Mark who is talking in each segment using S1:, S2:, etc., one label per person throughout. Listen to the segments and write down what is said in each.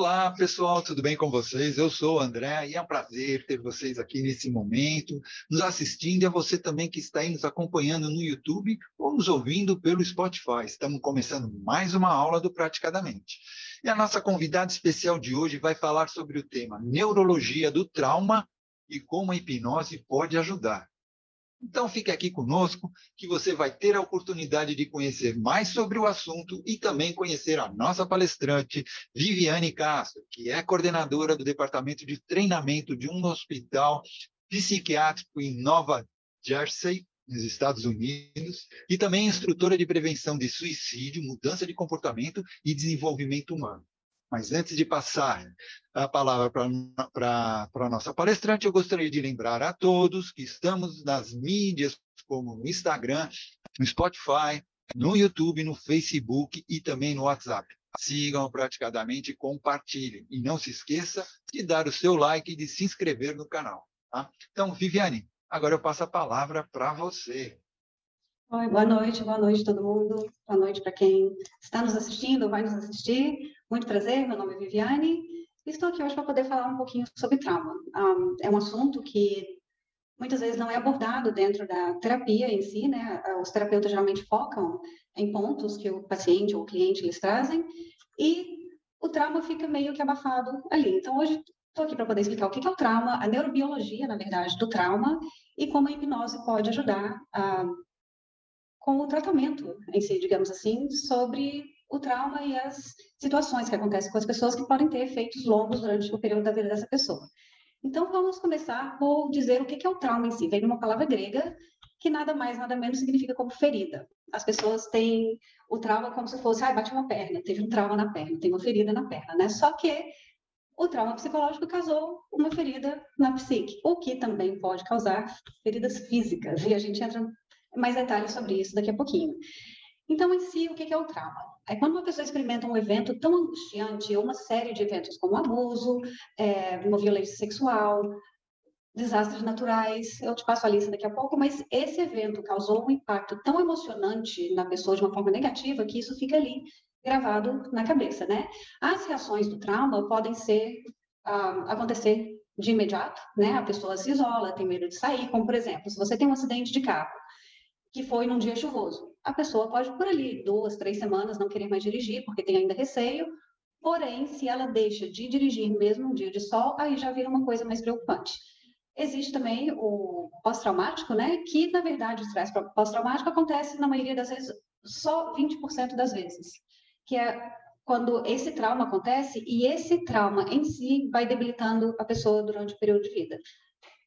S1: Olá, pessoal, tudo bem com vocês? Eu sou o André e é um prazer ter vocês aqui nesse momento, nos assistindo e a você também que está aí nos acompanhando no YouTube ou nos ouvindo pelo Spotify. Estamos começando mais uma aula do Praticadamente. E a nossa convidada especial de hoje vai falar sobre o tema Neurologia do Trauma e como a hipnose pode ajudar. Então fique aqui conosco, que você vai ter a oportunidade de conhecer mais sobre o assunto e também conhecer a nossa palestrante, Viviane Castro, que é coordenadora do Departamento de Treinamento de um hospital psiquiátrico em Nova Jersey, nos Estados Unidos, e também instrutora de prevenção de suicídio, mudança de comportamento e desenvolvimento humano. Mas antes de passar a palavra para a nossa palestrante, eu gostaria de lembrar a todos que estamos nas mídias, como no Instagram, no Spotify, no YouTube, no Facebook e também no WhatsApp. Sigam praticadamente e compartilhem. E não se esqueça de dar o seu like e de se inscrever no canal. Tá? Então, Viviane, agora eu passo a palavra para você.
S2: Oi, boa noite, boa noite todo mundo. Boa noite para quem está nos assistindo vai nos assistir. Muito prazer, meu nome é Viviane. Estou aqui hoje para poder falar um pouquinho sobre trauma. Um, é um assunto que muitas vezes não é abordado dentro da terapia em si, né? Os terapeutas geralmente focam em pontos que o paciente ou o cliente lhes trazem e o trauma fica meio que abafado ali. Então, hoje estou aqui para poder explicar o que é o trauma, a neurobiologia, na verdade, do trauma e como a hipnose pode ajudar a com o tratamento em si, digamos assim, sobre o trauma e as situações que acontecem com as pessoas que podem ter efeitos longos durante o período da vida dessa pessoa. Então, vamos começar por dizer o que é o trauma em si. Vem de uma palavra grega que nada mais, nada menos significa como ferida. As pessoas têm o trauma como se fosse, ah, bate uma perna, teve um trauma na perna, tem uma ferida na perna, né? Só que o trauma psicológico causou uma ferida na psique, o que também pode causar feridas físicas. E a gente entra mais detalhes sobre isso daqui a pouquinho. Então, em si, o que é o trauma? É quando uma pessoa experimenta um evento tão angustiante, ou uma série de eventos como abuso, é, uma violência sexual, desastres naturais, eu te passo a lista daqui a pouco, mas esse evento causou um impacto tão emocionante na pessoa de uma forma negativa que isso fica ali gravado na cabeça, né? As reações do trauma podem ser ah, acontecer de imediato, né? A pessoa se isola, tem medo de sair, como por exemplo, se você tem um acidente de carro que foi num dia chuvoso. A pessoa pode, por ali, duas, três semanas, não querer mais dirigir, porque tem ainda receio. Porém, se ela deixa de dirigir mesmo um dia de sol, aí já vira uma coisa mais preocupante. Existe também o pós-traumático, né? Que, na verdade, o estresse pós-traumático acontece, na maioria das vezes, só 20% das vezes. Que é quando esse trauma acontece e esse trauma em si vai debilitando a pessoa durante o período de vida.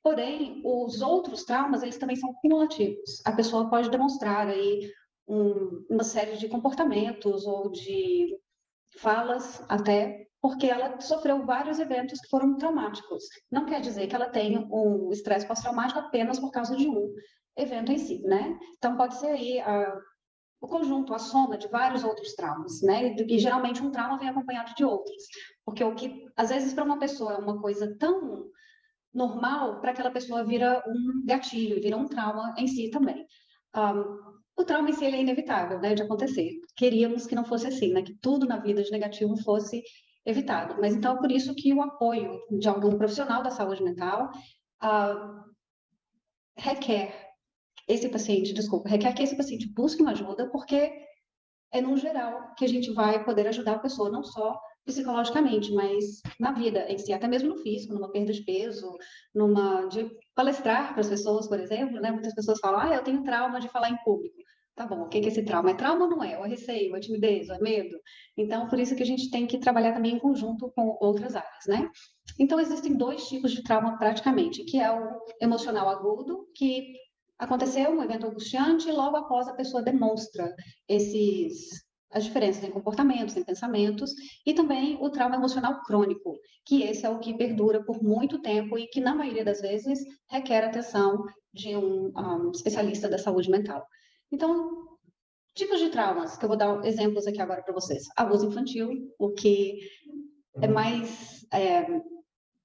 S2: Porém, os outros traumas, eles também são cumulativos. A pessoa pode demonstrar aí um, uma série de comportamentos ou de falas até porque ela sofreu vários eventos que foram traumáticos. Não quer dizer que ela tenha um estresse pós-traumático apenas por causa de um evento em si, né? Então, pode ser aí a, o conjunto, a soma de vários outros traumas, né? E geralmente um trauma vem acompanhado de outros. Porque o que, às vezes, para uma pessoa é uma coisa tão normal, para aquela pessoa vira um gatilho, vira um trauma em si também. Um, o trauma em si é inevitável, né, de acontecer. Queríamos que não fosse assim, né, que tudo na vida de negativo fosse evitado. Mas então, por isso que o apoio de algum profissional da saúde mental uh, requer esse paciente, desculpa, requer que esse paciente busque uma ajuda, porque é no geral que a gente vai poder ajudar a pessoa, não só psicologicamente, mas na vida em si, até mesmo no físico, numa perda de peso, numa de palestrar para as pessoas, por exemplo, né? Muitas pessoas falam: "Ah, eu tenho trauma de falar em público". Tá bom, o que é esse trauma? É trauma ou não é? Ou é receio, é timidez, ou é medo? Então, por isso que a gente tem que trabalhar também em conjunto com outras áreas, né? Então, existem dois tipos de trauma praticamente, que é o emocional agudo, que aconteceu um evento angustiante e logo após a pessoa demonstra esses as diferenças em comportamentos, em pensamentos, e também o trauma emocional crônico, que esse é o que perdura por muito tempo e que, na maioria das vezes, requer atenção de um, um especialista da saúde mental. Então, tipos de traumas, que eu vou dar exemplos aqui agora para vocês. Abuso infantil, o que é mais. É,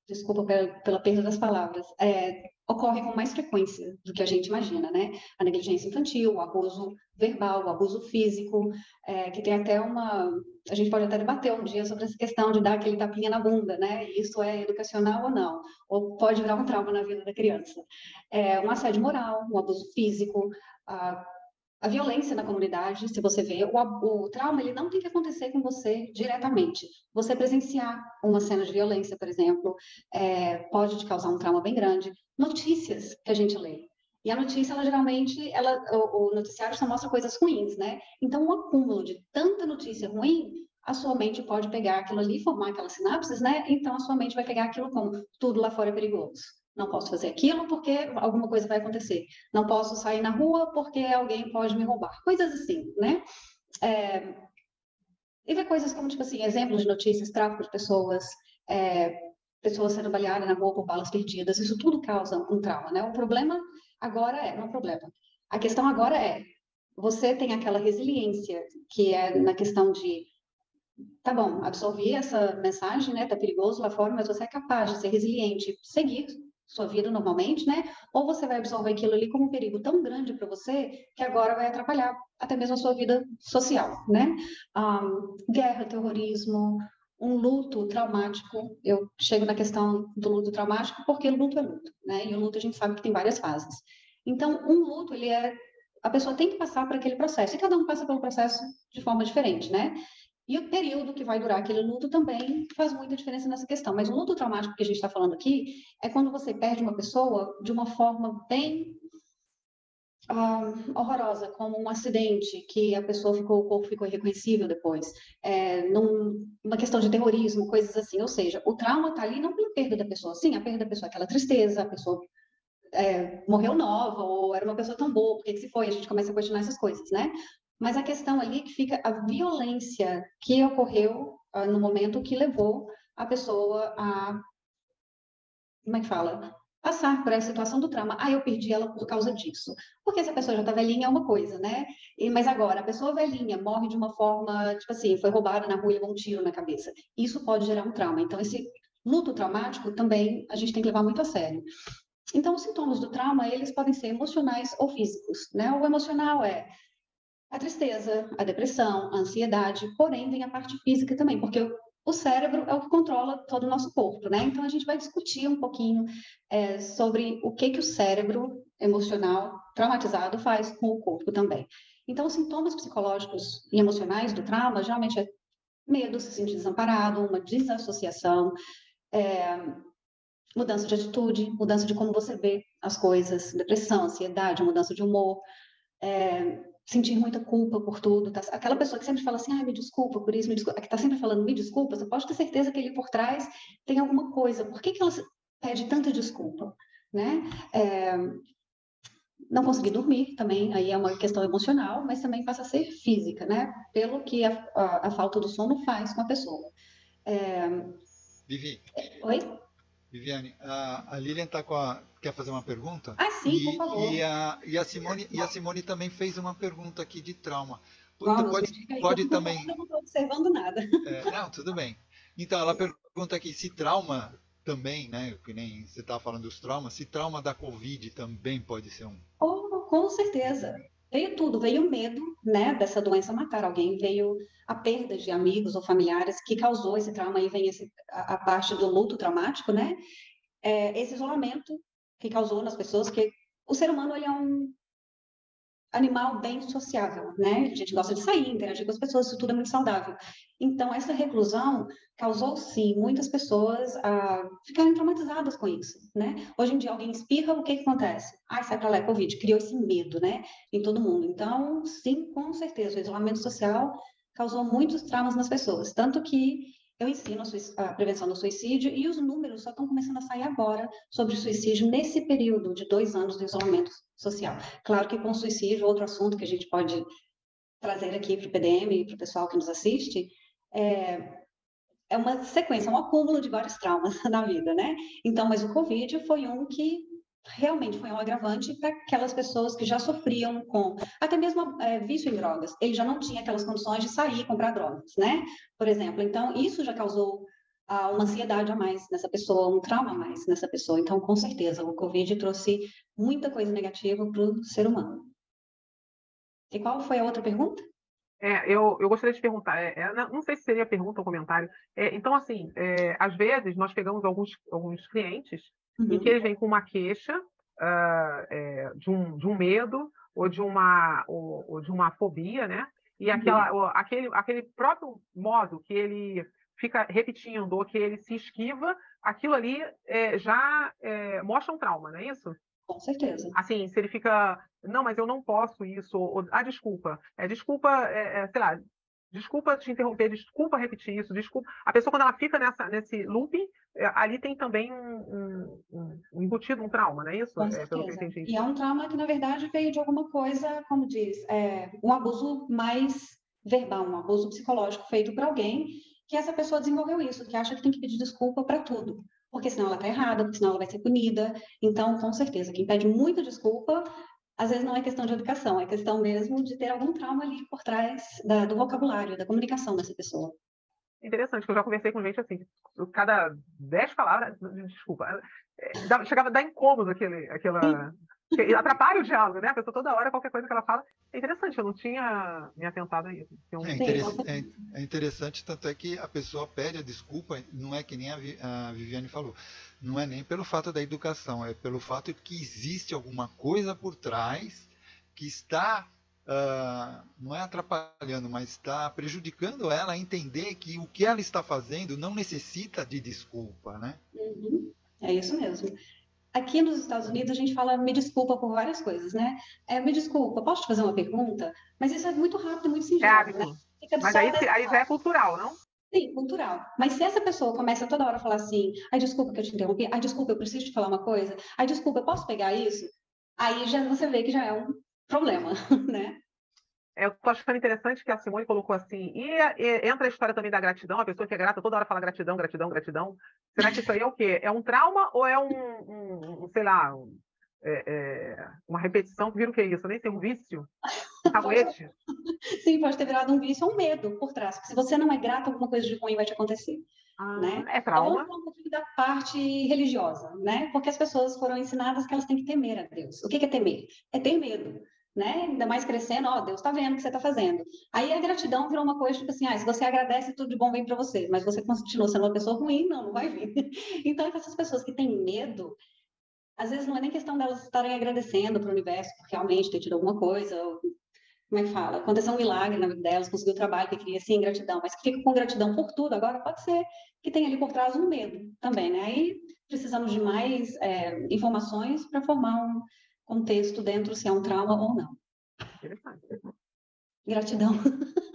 S2: desculpa pela, pela perda das palavras. É, ocorre com mais frequência do que a gente imagina, né? A negligência infantil, o abuso verbal, o abuso físico, é, que tem até uma... A gente pode até debater um dia sobre essa questão de dar aquele tapinha na bunda, né? Isso é educacional ou não? Ou pode virar um trauma na vida da criança. É, um assédio moral, um abuso físico, a a violência na comunidade, se você vê, o, o, trauma ele não tem que acontecer com você diretamente. Você presenciar uma cena de violência, por exemplo, é, pode te causar um trauma bem grande. Notícias que a gente lê. E a notícia, ela geralmente, ela, o, o noticiário só mostra coisas ruins, né? Então, o um acúmulo de tanta notícia ruim, a sua mente pode pegar aquilo ali, formar aquelas sinapses, né? Então, a sua mente vai pegar aquilo como tudo lá fora é perigoso não posso fazer aquilo porque alguma coisa vai acontecer. Não posso sair na rua porque alguém pode me roubar. Coisas assim, né? É... E ver coisas como, tipo assim, exemplos de notícias, tráfico de pessoas, é... pessoas sendo baleadas na rua por balas perdidas. Isso tudo causa um trauma, né? O problema agora é, não é problema. A questão agora é, você tem aquela resiliência que é na questão de tá bom, absorvi essa mensagem, né? Tá perigoso lá fora, mas você é capaz de ser resiliente, seguir sua vida normalmente, né? Ou você vai absorver aquilo ali como um perigo tão grande para você que agora vai atrapalhar até mesmo a sua vida social, né? Um, guerra, terrorismo, um luto traumático. Eu chego na questão do luto traumático porque luto é luto, né? E o luto a gente sabe que tem várias fases. Então, um luto, ele é a pessoa tem que passar por aquele processo e cada um passa pelo processo de forma diferente, né? E o período que vai durar aquele luto também faz muita diferença nessa questão. Mas o luto traumático que a gente está falando aqui é quando você perde uma pessoa de uma forma bem uh, horrorosa, como um acidente que a pessoa ficou, o corpo ficou irreconhecível depois, é, num, uma questão de terrorismo, coisas assim. Ou seja, o trauma está ali não pela perda da pessoa, sim, a perda da pessoa, é aquela tristeza, a pessoa é, morreu nova, ou era uma pessoa tão boa, por que se foi? A gente começa a questionar essas coisas, né? Mas a questão ali que fica a violência que ocorreu uh, no momento que levou a pessoa a. Como é que fala? Passar por essa situação do trauma. Ah, eu perdi ela por causa disso. Porque se a pessoa já está velhinha é uma coisa, né? E, mas agora, a pessoa velhinha morre de uma forma, tipo assim, foi roubada na rua e levou um tiro na cabeça. Isso pode gerar um trauma. Então, esse luto traumático também a gente tem que levar muito a sério. Então, os sintomas do trauma, eles podem ser emocionais ou físicos, né? O emocional é a tristeza, a depressão, a ansiedade, porém vem a parte física também, porque o cérebro é o que controla todo o nosso corpo, né? Então a gente vai discutir um pouquinho é, sobre o que que o cérebro emocional traumatizado faz com o corpo também. Então os sintomas psicológicos e emocionais do trauma geralmente é medo, se sentir desamparado, uma desassociação, é, mudança de atitude, mudança de como você vê as coisas, depressão, ansiedade, mudança de humor, é, sentir muita culpa por tudo. Tá? Aquela pessoa que sempre fala assim, ah, me desculpa por isso, me desculpa, que está sempre falando me desculpa, você pode ter certeza que ali por trás tem alguma coisa. Por que, que ela pede tanta desculpa? Né? É, não conseguir dormir também, aí é uma questão emocional, mas também passa a ser física, né? Pelo que a, a, a falta do sono faz com a pessoa. É...
S1: Vivi.
S2: Oi?
S1: Viviane, a, a Lilian tá com a, quer fazer uma pergunta?
S2: Ah, sim, e, por favor.
S1: E a, e, a Simone, e a Simone também fez uma pergunta aqui de trauma. Vamos, pode pode eu também.
S2: Não estou observando nada.
S1: É, não, tudo bem. Então, ela pergunta aqui se trauma também, né? Que nem você estava falando dos traumas, se trauma da Covid também pode ser um.
S2: Oh, com certeza. Veio tudo, veio o medo, né, dessa doença matar alguém, veio a perda de amigos ou familiares que causou esse trauma, aí vem esse, a, a parte do luto traumático, né, é, esse isolamento que causou nas pessoas, que o ser humano ele é um animal bem sociável, né? A gente gosta de sair, interagir com as pessoas, isso tudo é muito saudável. Então, essa reclusão causou, sim, muitas pessoas a ficarem traumatizadas com isso, né? Hoje em dia, alguém espirra, o que, que acontece? Ai, sai pra lá, é Covid. Criou esse medo, né? Em todo mundo. Então, sim, com certeza, o isolamento social causou muitos traumas nas pessoas. Tanto que eu ensino a prevenção do suicídio e os números só estão começando a sair agora sobre suicídio nesse período de dois anos do isolamento social. Claro que com suicídio, outro assunto que a gente pode trazer aqui para o PDM e para o pessoal que nos assiste, é, é uma sequência, um acúmulo de vários traumas na vida, né? Então, mas o Covid foi um que realmente foi um agravante para aquelas pessoas que já sofriam com até mesmo é, vício em drogas. Ele já não tinha aquelas condições de sair e comprar drogas, né? Por exemplo. Então, isso já causou uh, uma ansiedade a mais nessa pessoa, um trauma a mais nessa pessoa. Então, com certeza, o Covid trouxe muita coisa negativa para o ser humano. E qual foi a outra pergunta?
S3: É, eu, eu gostaria de perguntar, é, é, não sei se seria pergunta ou comentário. É, então, assim, é, às vezes nós pegamos alguns, alguns clientes uhum. em que eles vêm com uma queixa uh, de, um, de um medo ou de uma, ou, ou de uma fobia, né? E aquela, uhum. aquele, aquele próprio modo que ele fica repetindo ou que ele se esquiva, aquilo ali é, já é, mostra um trauma, não é isso?
S2: Com certeza.
S3: Assim, se ele fica, não, mas eu não posso isso, ou, ah, desculpa, é, desculpa, é, é, sei lá, desculpa te interromper, desculpa repetir isso, desculpa. A pessoa, quando ela fica nessa, nesse looping, é, ali tem também um, um, um, embutido, um trauma, não é isso?
S2: Com é, certeza. e é um trauma que, na verdade, veio de alguma coisa, como diz, é, um abuso mais verbal, um abuso psicológico feito por alguém que essa pessoa desenvolveu isso, que acha que tem que pedir desculpa para tudo porque senão ela está errada, porque senão ela vai ser punida. Então, com certeza, quem pede muita desculpa, às vezes não é questão de educação, é questão mesmo de ter algum trauma ali por trás da, do vocabulário, da comunicação dessa pessoa.
S3: Interessante, que eu já conversei com gente assim, cada dez palavras, desculpa, é, chegava a dar incômodo aquele, aquela, atrapalha o diálogo, né? A pessoa toda hora, qualquer coisa que ela fala. É interessante, eu não tinha me atentado a isso.
S1: Um... É, interessante, é, é, interessante, tanto é que a pessoa pede a desculpa, não é que nem a, Viviane falou, não é nem pelo fato da educação, é pelo fato de que existe alguma coisa por trás que está, uh, não é atrapalhando, mas está prejudicando ela a entender que o que ela está fazendo não necessita de desculpa, né?
S2: Uhum. É isso mesmo. Aqui nos Estados Unidos a gente fala me desculpa por várias coisas, né? É, me desculpa, posso te fazer uma pergunta? Mas isso é muito rápido e muito singelo, é, né?
S3: Mas aí, aí já é cultural, não?
S2: Sim, cultural. Mas se essa pessoa começa toda hora a falar assim, ai, desculpa que eu te interrompi, ai, desculpa, eu preciso te falar uma coisa, ai, desculpa, eu posso pegar isso? Aí já você vê que já é um problema, né?
S3: Eu estou achando interessante que a Simone colocou assim, e, e, entra a história também da gratidão, a pessoa que é grata toda hora fala gratidão, gratidão, gratidão. Será que isso aí é o quê? É um trauma ou é um, um, um sei lá, um, é, é, uma repetição que vira o que é isso? Nem sei, um vício? Caguete?
S2: Sim, pode ter virado um vício ou um medo por trás. Porque se você não é grato, alguma coisa de ruim vai te acontecer. Ah, né?
S3: É trauma.
S2: Então, um pouquinho da parte religiosa, né? Porque as pessoas foram ensinadas que elas têm que temer a Deus. O que é temer? É ter medo né? Ainda mais crescendo, ó, Deus está vendo o que você está fazendo. Aí a gratidão virou uma coisa tipo assim, ah, se você agradece, tudo de bom vem para você, mas você continua sendo uma pessoa ruim, não, não vai vir. Então, essas pessoas que têm medo, às vezes não é nem questão delas estarem agradecendo para o universo, porque realmente ter tido alguma coisa, ou, como é que fala? Aconteceu um milagre na vida delas, conseguiu o trabalho que queria, sim, gratidão, mas que fica com gratidão por tudo, agora pode ser que tenha ali por trás um medo também, né? Aí precisamos de mais é, informações para formar um contexto dentro se é um trauma ou não. Gratidão.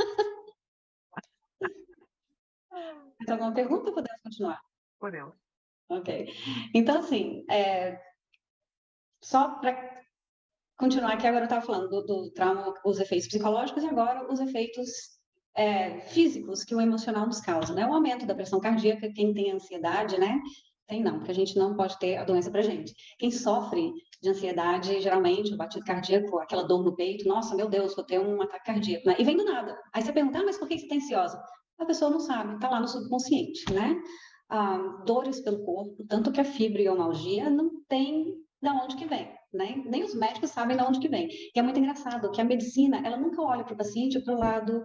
S2: Mais alguma pergunta? Podemos continuar?
S3: Podemos.
S2: Ok. Então, assim, é, só para continuar aqui, agora eu estava falando do, do, trauma, os efeitos psicológicos e agora os efeitos é, físicos que o emocional nos causa, né? O aumento da pressão cardíaca, quem tem ansiedade, né? Tem não, porque a gente não pode ter a doença para gente. Quem sofre de ansiedade, geralmente, o batido cardíaco, aquela dor no peito, nossa, meu Deus, vou ter um ataque cardíaco, né? E vem do nada. Aí você pergunta, ah, mas por que você está ansiosa? A pessoa não sabe, está lá no subconsciente, né? Ah, dores pelo corpo, tanto que a fibromialgia não tem de onde que vem, né? Nem os médicos sabem de onde que vem. E é muito engraçado que a medicina, ela nunca olha para o paciente para o lado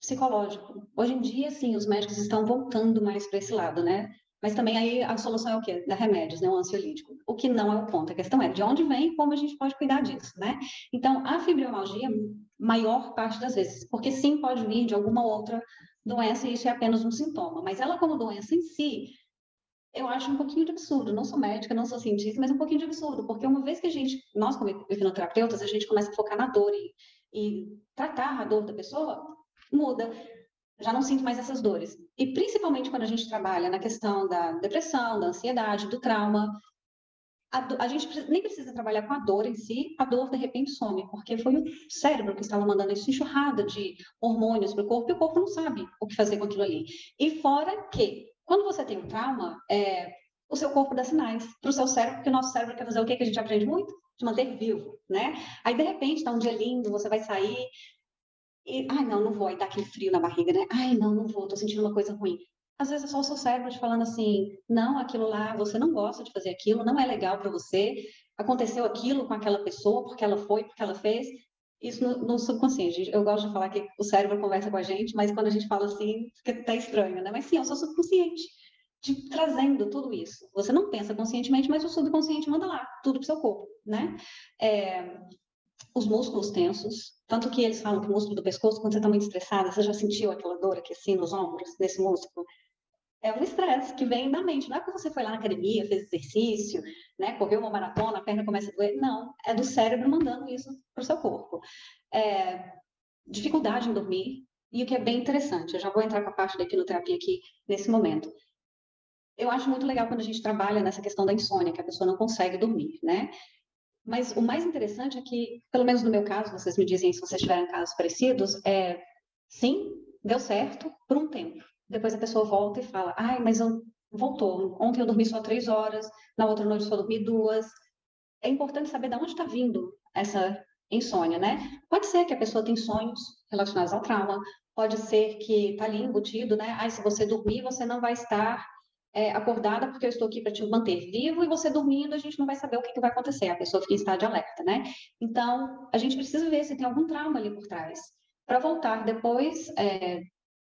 S2: psicológico. Hoje em dia, sim, os médicos estão voltando mais para esse lado, né? Mas também aí a solução é o quê? Dar remédios, né? Um ansiolítico. O que não é o ponto. A questão é de onde vem e como a gente pode cuidar disso, né? Então, a fibromialgia, maior parte das vezes, porque sim pode vir de alguma outra doença e isso é apenas um sintoma. Mas ela como doença em si, eu acho um pouquinho de absurdo. Não sou médica, não sou cientista, mas um pouquinho de absurdo, porque uma vez que a gente, nós como hipnoterapeutas, a gente começa a focar na dor e, e tratar a dor da pessoa, muda já não sinto mais essas dores. E principalmente quando a gente trabalha na questão da depressão, da ansiedade, do trauma, a, a, gente nem precisa trabalhar com a dor em si, a dor de repente some, porque foi o cérebro que estava mandando essa enxurrada de hormônios para o corpo e o corpo não sabe o que fazer com aquilo ali. E fora que, quando você tem um trauma, é, o seu corpo dá sinais para o seu cérebro, porque o nosso cérebro quer fazer o que, que a gente aprende muito? De manter vivo, né? Aí, de repente, está um dia lindo, você vai sair, e, ai, não, não vou, aí dá aquele frio na barriga, né? Ai, não, não vou, tô sentindo uma coisa ruim. às vezes é só o seu cérebro te falando assim, não, aquilo lá, você não gosta de fazer aquilo, não é legal para você, aconteceu aquilo com aquela pessoa, porque ela foi, porque ela fez, isso no, no, subconsciente. Eu gosto de falar que o cérebro conversa com a gente, mas quando a gente fala assim, fica até estranho, né? Mas sim, o seu subconsciente te trazendo tudo isso. Você não pensa conscientemente, mas o subconsciente manda lá, tudo para seu corpo, né? É, os músculos tensos, tanto que eles falam que o músculo do pescoço, quando você está muito estressada, você já sentiu aquela dor aqui assim nos ombros, nesse músculo? É um estresse que vem da mente. Não é porque você foi lá na academia, fez exercício, né, correu uma maratona, a perna começa a doer. Não, é do cérebro mandando isso para o seu corpo. É, dificuldade em dormir, e o que é bem interessante, eu já vou entrar com a parte da hipnoterapia aqui nesse momento. Eu acho muito legal quando a gente trabalha nessa questão da insônia, que a pessoa não consegue dormir, né? Mas o mais interessante é que, pelo menos no meu caso, vocês me dizem se vocês tiverem casos parecidos, é sim, deu certo por um tempo. Depois a pessoa volta e fala, ai, mas eu voltou. Ontem eu dormi só três horas, na outra noite só dormi duas. É importante saber de onde está vindo essa insônia, né? Pode ser que a pessoa tem sonhos relacionados ao trauma, pode ser que está ali embutido, né? Ai, se você dormir, você não vai estar é, acordada porque eu estou aqui para te manter vivo e você dormindo, a gente não vai saber o que, que vai acontecer, a pessoa fica em estado de alerta, né? Então, a gente precisa ver se tem algum trauma ali por trás, para voltar depois é,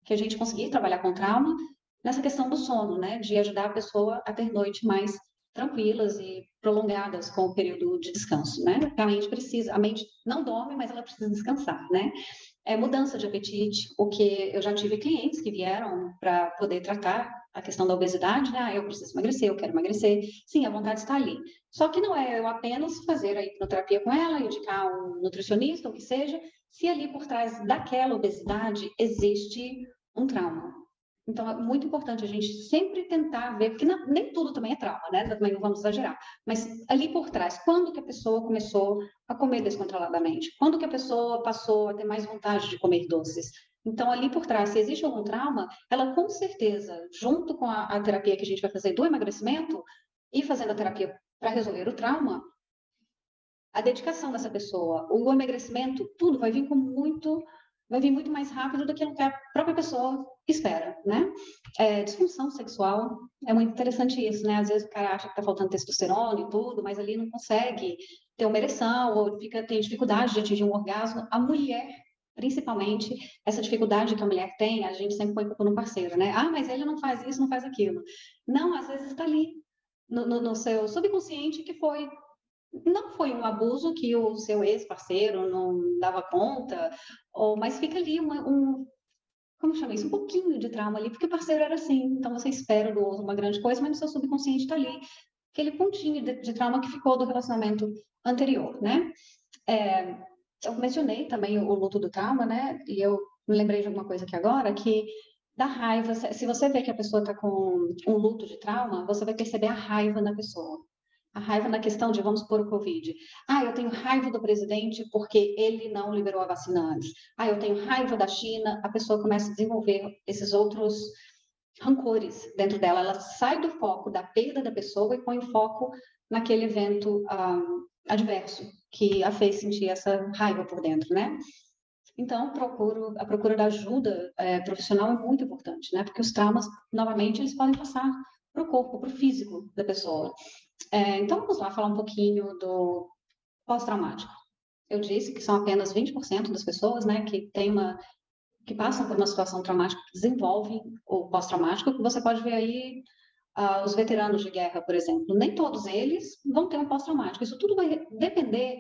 S2: que a gente conseguir trabalhar com trauma, nessa questão do sono, né? De ajudar a pessoa a ter noites mais tranquilas e prolongadas com o período de descanso, né? A mente precisa, a mente não dorme, mas ela precisa descansar, né? É mudança de apetite, o que eu já tive clientes que vieram para poder tratar a questão da obesidade, né? Ah, eu preciso emagrecer, eu quero emagrecer. Sim, a vontade está ali. Só que não é eu apenas fazer a hipnoterapia com ela, indicar um nutricionista, ou o que seja, se ali por trás daquela obesidade existe um trauma. Então, é muito importante a gente sempre tentar ver, porque não, nem tudo também é trauma, né? Também não vamos exagerar. Mas ali por trás, quando que a pessoa começou a comer descontroladamente? Quando que a pessoa passou a ter mais vontade de comer doces? Então, ali por trás, se existe algum trauma, ela com certeza, junto com a, a terapia que a gente vai fazer do emagrecimento e fazendo a terapia para resolver o trauma, a dedicação dessa pessoa, o emagrecimento, tudo vai vir com muito, vai vir muito mais rápido do que a própria pessoa espera, né? É, disfunção sexual, é muito interessante isso, né? Às vezes o cara acha que está faltando testosterona e tudo, mas ali não consegue ter uma ereção ou fica, tem dificuldade de atingir um orgasmo. A mulher principalmente essa dificuldade que a mulher tem, a gente sempre põe culpa no parceiro, né? Ah, mas ele não faz isso, não faz aquilo. Não, às vezes está ali, no, no, no, seu subconsciente, que foi. Não foi um abuso que o seu ex-parceiro não dava conta, ou, mas fica ali uma, um. Como chama isso? Um pouquinho de trauma ali, porque o parceiro era assim. Então você espera do outro uma grande coisa, mas no seu subconsciente está ali aquele pontinho de, de, trauma que ficou do relacionamento anterior, né? É, eu mencionei também o luto do trauma, né? E eu me lembrei de alguma coisa aqui agora, que da raiva, se você vê que a pessoa está com um luto de trauma, você vai perceber a raiva na pessoa. A raiva na questão de, vamos pôr o Covid. Ah, eu tenho raiva do presidente porque ele não liberou a vacina antes. Ah, eu tenho raiva da China. A pessoa começa a desenvolver esses outros rancores dentro dela. Ela sai do foco da perda da pessoa e põe foco naquele evento ah, adverso que a fez sentir essa raiva por dentro, né? Então, procuro, a procura da ajuda é, profissional é muito importante, né? Porque os traumas, novamente, eles podem passar para o corpo, para o físico da pessoa. É, então, vamos lá falar um pouquinho do pós-traumático. Eu disse que são apenas 20% das pessoas, né, que tem uma que passam por uma situação traumática, que desenvolvem o pós-traumático, você pode ver aí uh, os veteranos de guerra, por exemplo, nem todos eles vão ter um pós-traumático. Isso tudo vai depender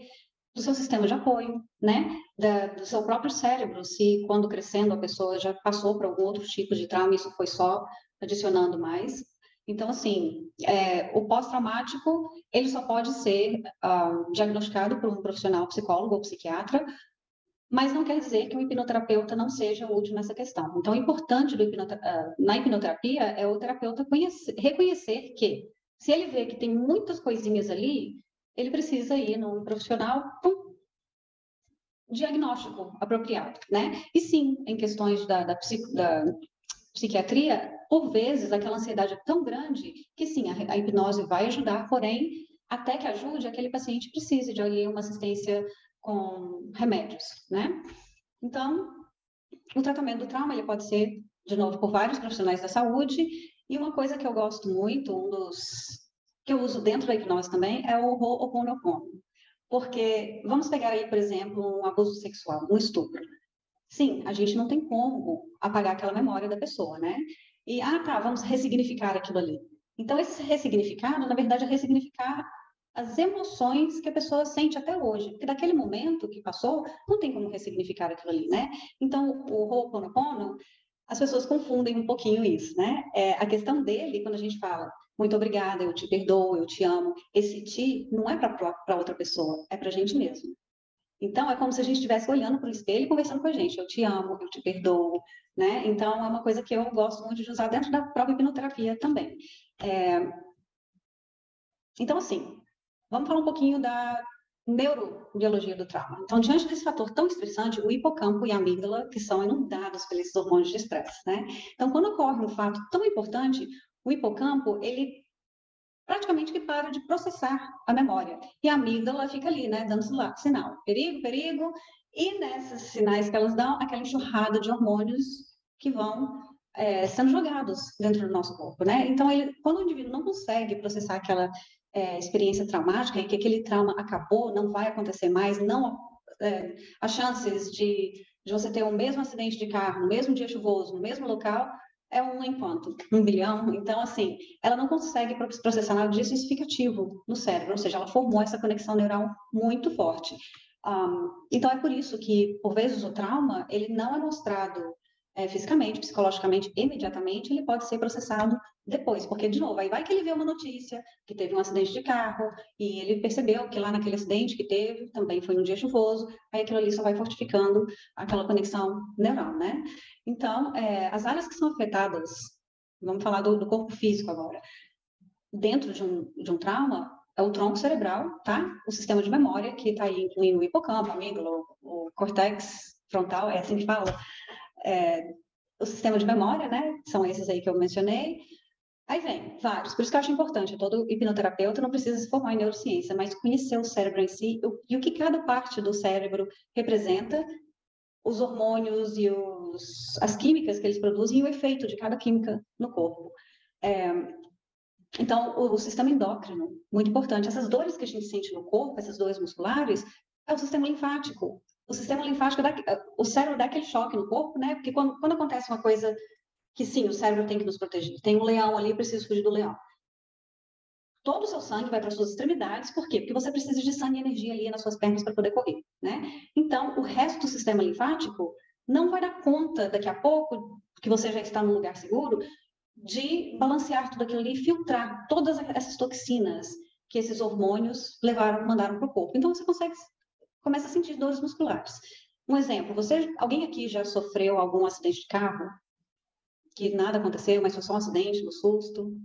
S2: do seu sistema de apoio, né? Da, do seu próprio cérebro, se quando crescendo a pessoa já passou por algum outro tipo de trauma, isso foi só adicionando mais. Então, assim, é, o pós-traumático, ele só pode ser uh, diagnosticado por um profissional psicólogo ou psiquiatra mas não quer dizer que o hipnoterapeuta não seja útil nessa questão. Então, o importante hipnoterapia, ah, na hipnoterapia é o terapeuta conhecer, reconhecer que, se ele vê que tem muitas coisinhas ali, ele precisa ir num profissional com diagnóstico apropriado, né? E sim, em questões da, da, da psiquiatria, por vezes aquela ansiedade é tão grande que sim, a, a hipnose vai ajudar, porém, até que ajude, aquele paciente precise de ali uma assistência com remédios, né? Então, o tratamento do trauma ele pode ser de novo, por vários profissionais da saúde. E uma coisa que eu gosto muito, um dos que eu uso dentro da hipnose também, é o Ho'oponopono. Porque, vamos pegar aí, por exemplo, um abuso sexual, um estupro. Sim, a gente não tem como apagar aquela memória da pessoa, né? E, ah, tá, vamos ressignificar aquilo ali. Então, esse ressignificado, na verdade, é ressignificar as emoções que a pessoa sente até hoje. Porque daquele momento que passou, não tem como ressignificar aquilo ali, né? Então, o Ho'oponopono, as pessoas confundem um pouquinho isso, né? É, a questão dele, quando a gente fala muito obrigada, eu te perdoo, eu te amo, esse ti não é para outra pessoa, é para a gente mesmo. Então, é como se a gente estivesse olhando para o espelho e conversando com a gente. Eu te amo, eu te perdoo, né? Então, é uma coisa que eu gosto muito de usar dentro da própria hipnoterapia também. É... Então, assim, vamos falar um pouquinho da neurobiologia do trauma. Então, diante desse fator tão estressante, o hipocampo e a amígdala, que são inundados pelos hormônios de estresse, né? Então, quando ocorre um fato tão importante, o hipocampo, ele praticamente que para de processar a memória. E a amígdala fica ali, né, dando sinal, perigo, perigo, e nesses sinais que elas dão, aquela enxurrada de hormônios que vão é, sendo jogados dentro do nosso corpo, né? Então, ele, quando o indivíduo não consegue processar aquela é, experiência traumática e que aquele trauma acabou, não vai acontecer mais, não é, as chances de, de você ter o mesmo acidente de carro no mesmo dia chuvoso, no mesmo local, é um enquanto, um bilhão. Então, assim, ela não consegue processar nada disso, isso fica ativo no cérebro, ou seja, ela formou essa conexão neural muito forte. Um, então, é por isso que, por vezes, o trauma, ele não é mostrado é, fisicamente, psicologicamente, imediatamente, ele pode ser processado depois, porque, de novo, aí vai que ele vê uma notícia que teve um acidente de carro e ele percebeu que lá naquele acidente que teve também foi um dia chuvoso, aí aquilo ali só vai fortificando aquela conexão neural, né? Então, é, as áreas que são afetadas, vamos falar do, do corpo físico agora, dentro de um, de um trauma, é o tronco cerebral, tá? O sistema de memória, que está aí incluindo o hipocampo, amígdala, o, o cortex frontal, é assim que fala, é, o sistema de memória, né? São esses aí que eu mencionei. Aí vem vários. Por isso que eu acho importante, todo hipnoterapeuta não precisa se formar em neurociência, mas conhecer o cérebro em si e o que cada parte do cérebro representa, os hormônios e os, as químicas que eles produzem e o efeito de cada química no corpo. É, então, o, o, sistema endócrino, muito importante. Essas dores que a gente sente no corpo, essas dores musculares, é o sistema linfático o sistema linfático, dá, o cérebro dá aquele choque no corpo, né? Porque quando, quando acontece uma coisa que sim, o cérebro tem que nos proteger. Tem um leão ali, preciso fugir do leão. Todo o seu sangue vai para as suas extremidades, por quê? Porque você precisa de sangue e energia ali nas suas pernas para poder correr, né? Então, o resto do sistema linfático não vai dar conta daqui a pouco, que você já está num lugar seguro, de balancear tudo aquilo ali e filtrar todas essas toxinas que esses hormônios levaram, mandaram para o corpo. Então, você consegue começa a sentir dores musculares. Um exemplo, você, alguém aqui já sofreu algum acidente de carro? Que nada aconteceu, mas foi só um acidente, um susto?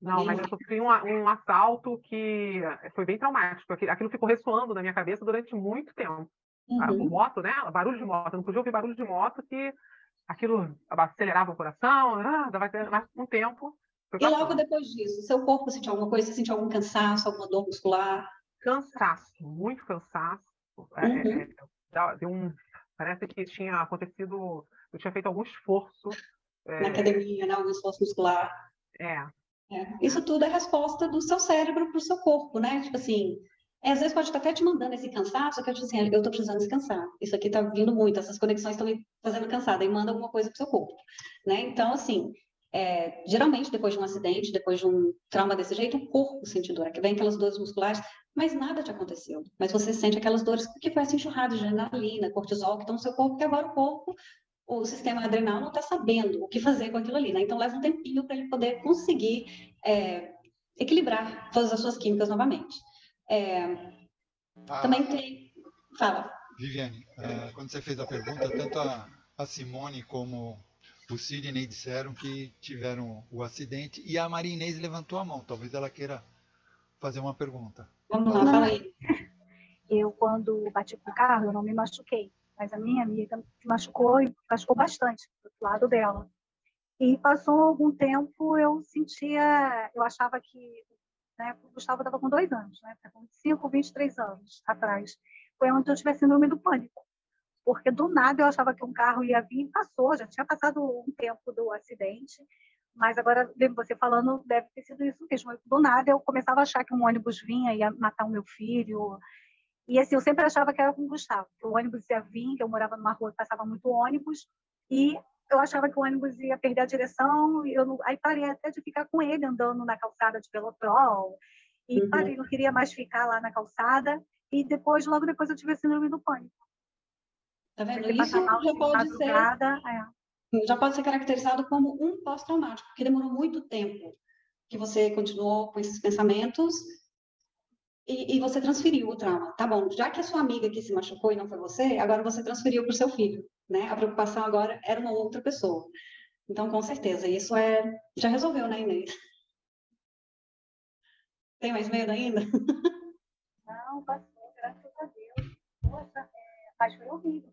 S3: Não, mas eu sofri um, um, assalto que foi bem traumático. Aquilo ficou ressoando na minha cabeça durante muito tempo. Ah, uhum. moto, né? Barulho de moto. Eu não podia ouvir barulho de moto que aquilo acelerava o coração. Ah, dava mais um tempo.
S2: E logo depois disso, seu corpo sentiu alguma coisa? Você sentiu algum cansaço, alguma dor muscular?
S3: Cansaço, muito cansaço. É, uhum. É, um, parece que tinha acontecido, eu tinha feito algum esforço.
S2: É... Na academia, né? algum esforço muscular.
S3: É.
S2: é. Isso tudo é resposta do seu cérebro para o seu corpo, né? Tipo assim, é, às vezes pode estar até te mandando esse cansaço, que eu, tipo assim, eu estou precisando descansar. Isso aqui está vindo muito, essas conexões estão me fazendo cansada, e manda alguma coisa para o seu corpo, né? Então, assim, é, geralmente, depois de um acidente, depois de um trauma desse jeito, o corpo sente dor, é que vem aquelas dores musculares, mas nada te aconteceu. Mas você sente aquelas dores porque foi essa enxurrada de adrenalina, cortisol que estão no seu corpo, que agora o corpo, o sistema adrenal não está sabendo o que fazer com aquilo ali, né? Então leva um tempinho para ele poder conseguir é, equilibrar todas as suas químicas novamente. É, ah, também tem. Fala.
S1: Viviane, é, quando você fez a pergunta, tanto a, a Simone como o Sidney disseram que tiveram o acidente e a Maria Inês levantou a mão. Talvez ela queira fazer uma pergunta.
S2: Vamos lá, fala aí.
S4: Eu, quando bati com o carro, eu não me machuquei, mas a minha amiga se machucou e machucou bastante do lado dela. E passou algum tempo, eu sentia, eu achava que né, o Gustavo estava com dois anos, né, com 5, 23 anos atrás. Foi onde eu tive a síndrome do pânico. porque do nada eu achava que um carro ia vir e passou, já tinha passado um tempo do acidente, mas agora, vendo você falando, deve ter sido isso mesmo. Do nada eu começava a achar que um ônibus vinha e ia matar o meu filho. E assim, eu sempre achava que era com o Gustavo, o ônibus ia vir, que eu morava numa rua que passava muito ônibus, e eu achava que o ônibus ia perder a direção, e eu não... aí parei até de ficar com ele andando na calçada de Velotrol, e uhum. parei, não queria mais ficar lá na calçada, e depois, logo depois, eu tive a síndrome do pânico.
S2: Tá vendo? Isso já pode ser... É. Já pode ser caracterizado como um pós-traumático, porque demorou muito tempo que você continuou com esses pensamentos e, e, você transferiu o trauma. Tá bom, já que a sua amiga que se machucou e não foi você, agora você transferiu para o seu filho, né? A preocupação agora era uma outra pessoa. Então, com certeza, isso é já resolveu, né, Inês? Tem mais medo ainda?
S4: Não, passou, graças a Deus. Poxa, é, mas foi horrível,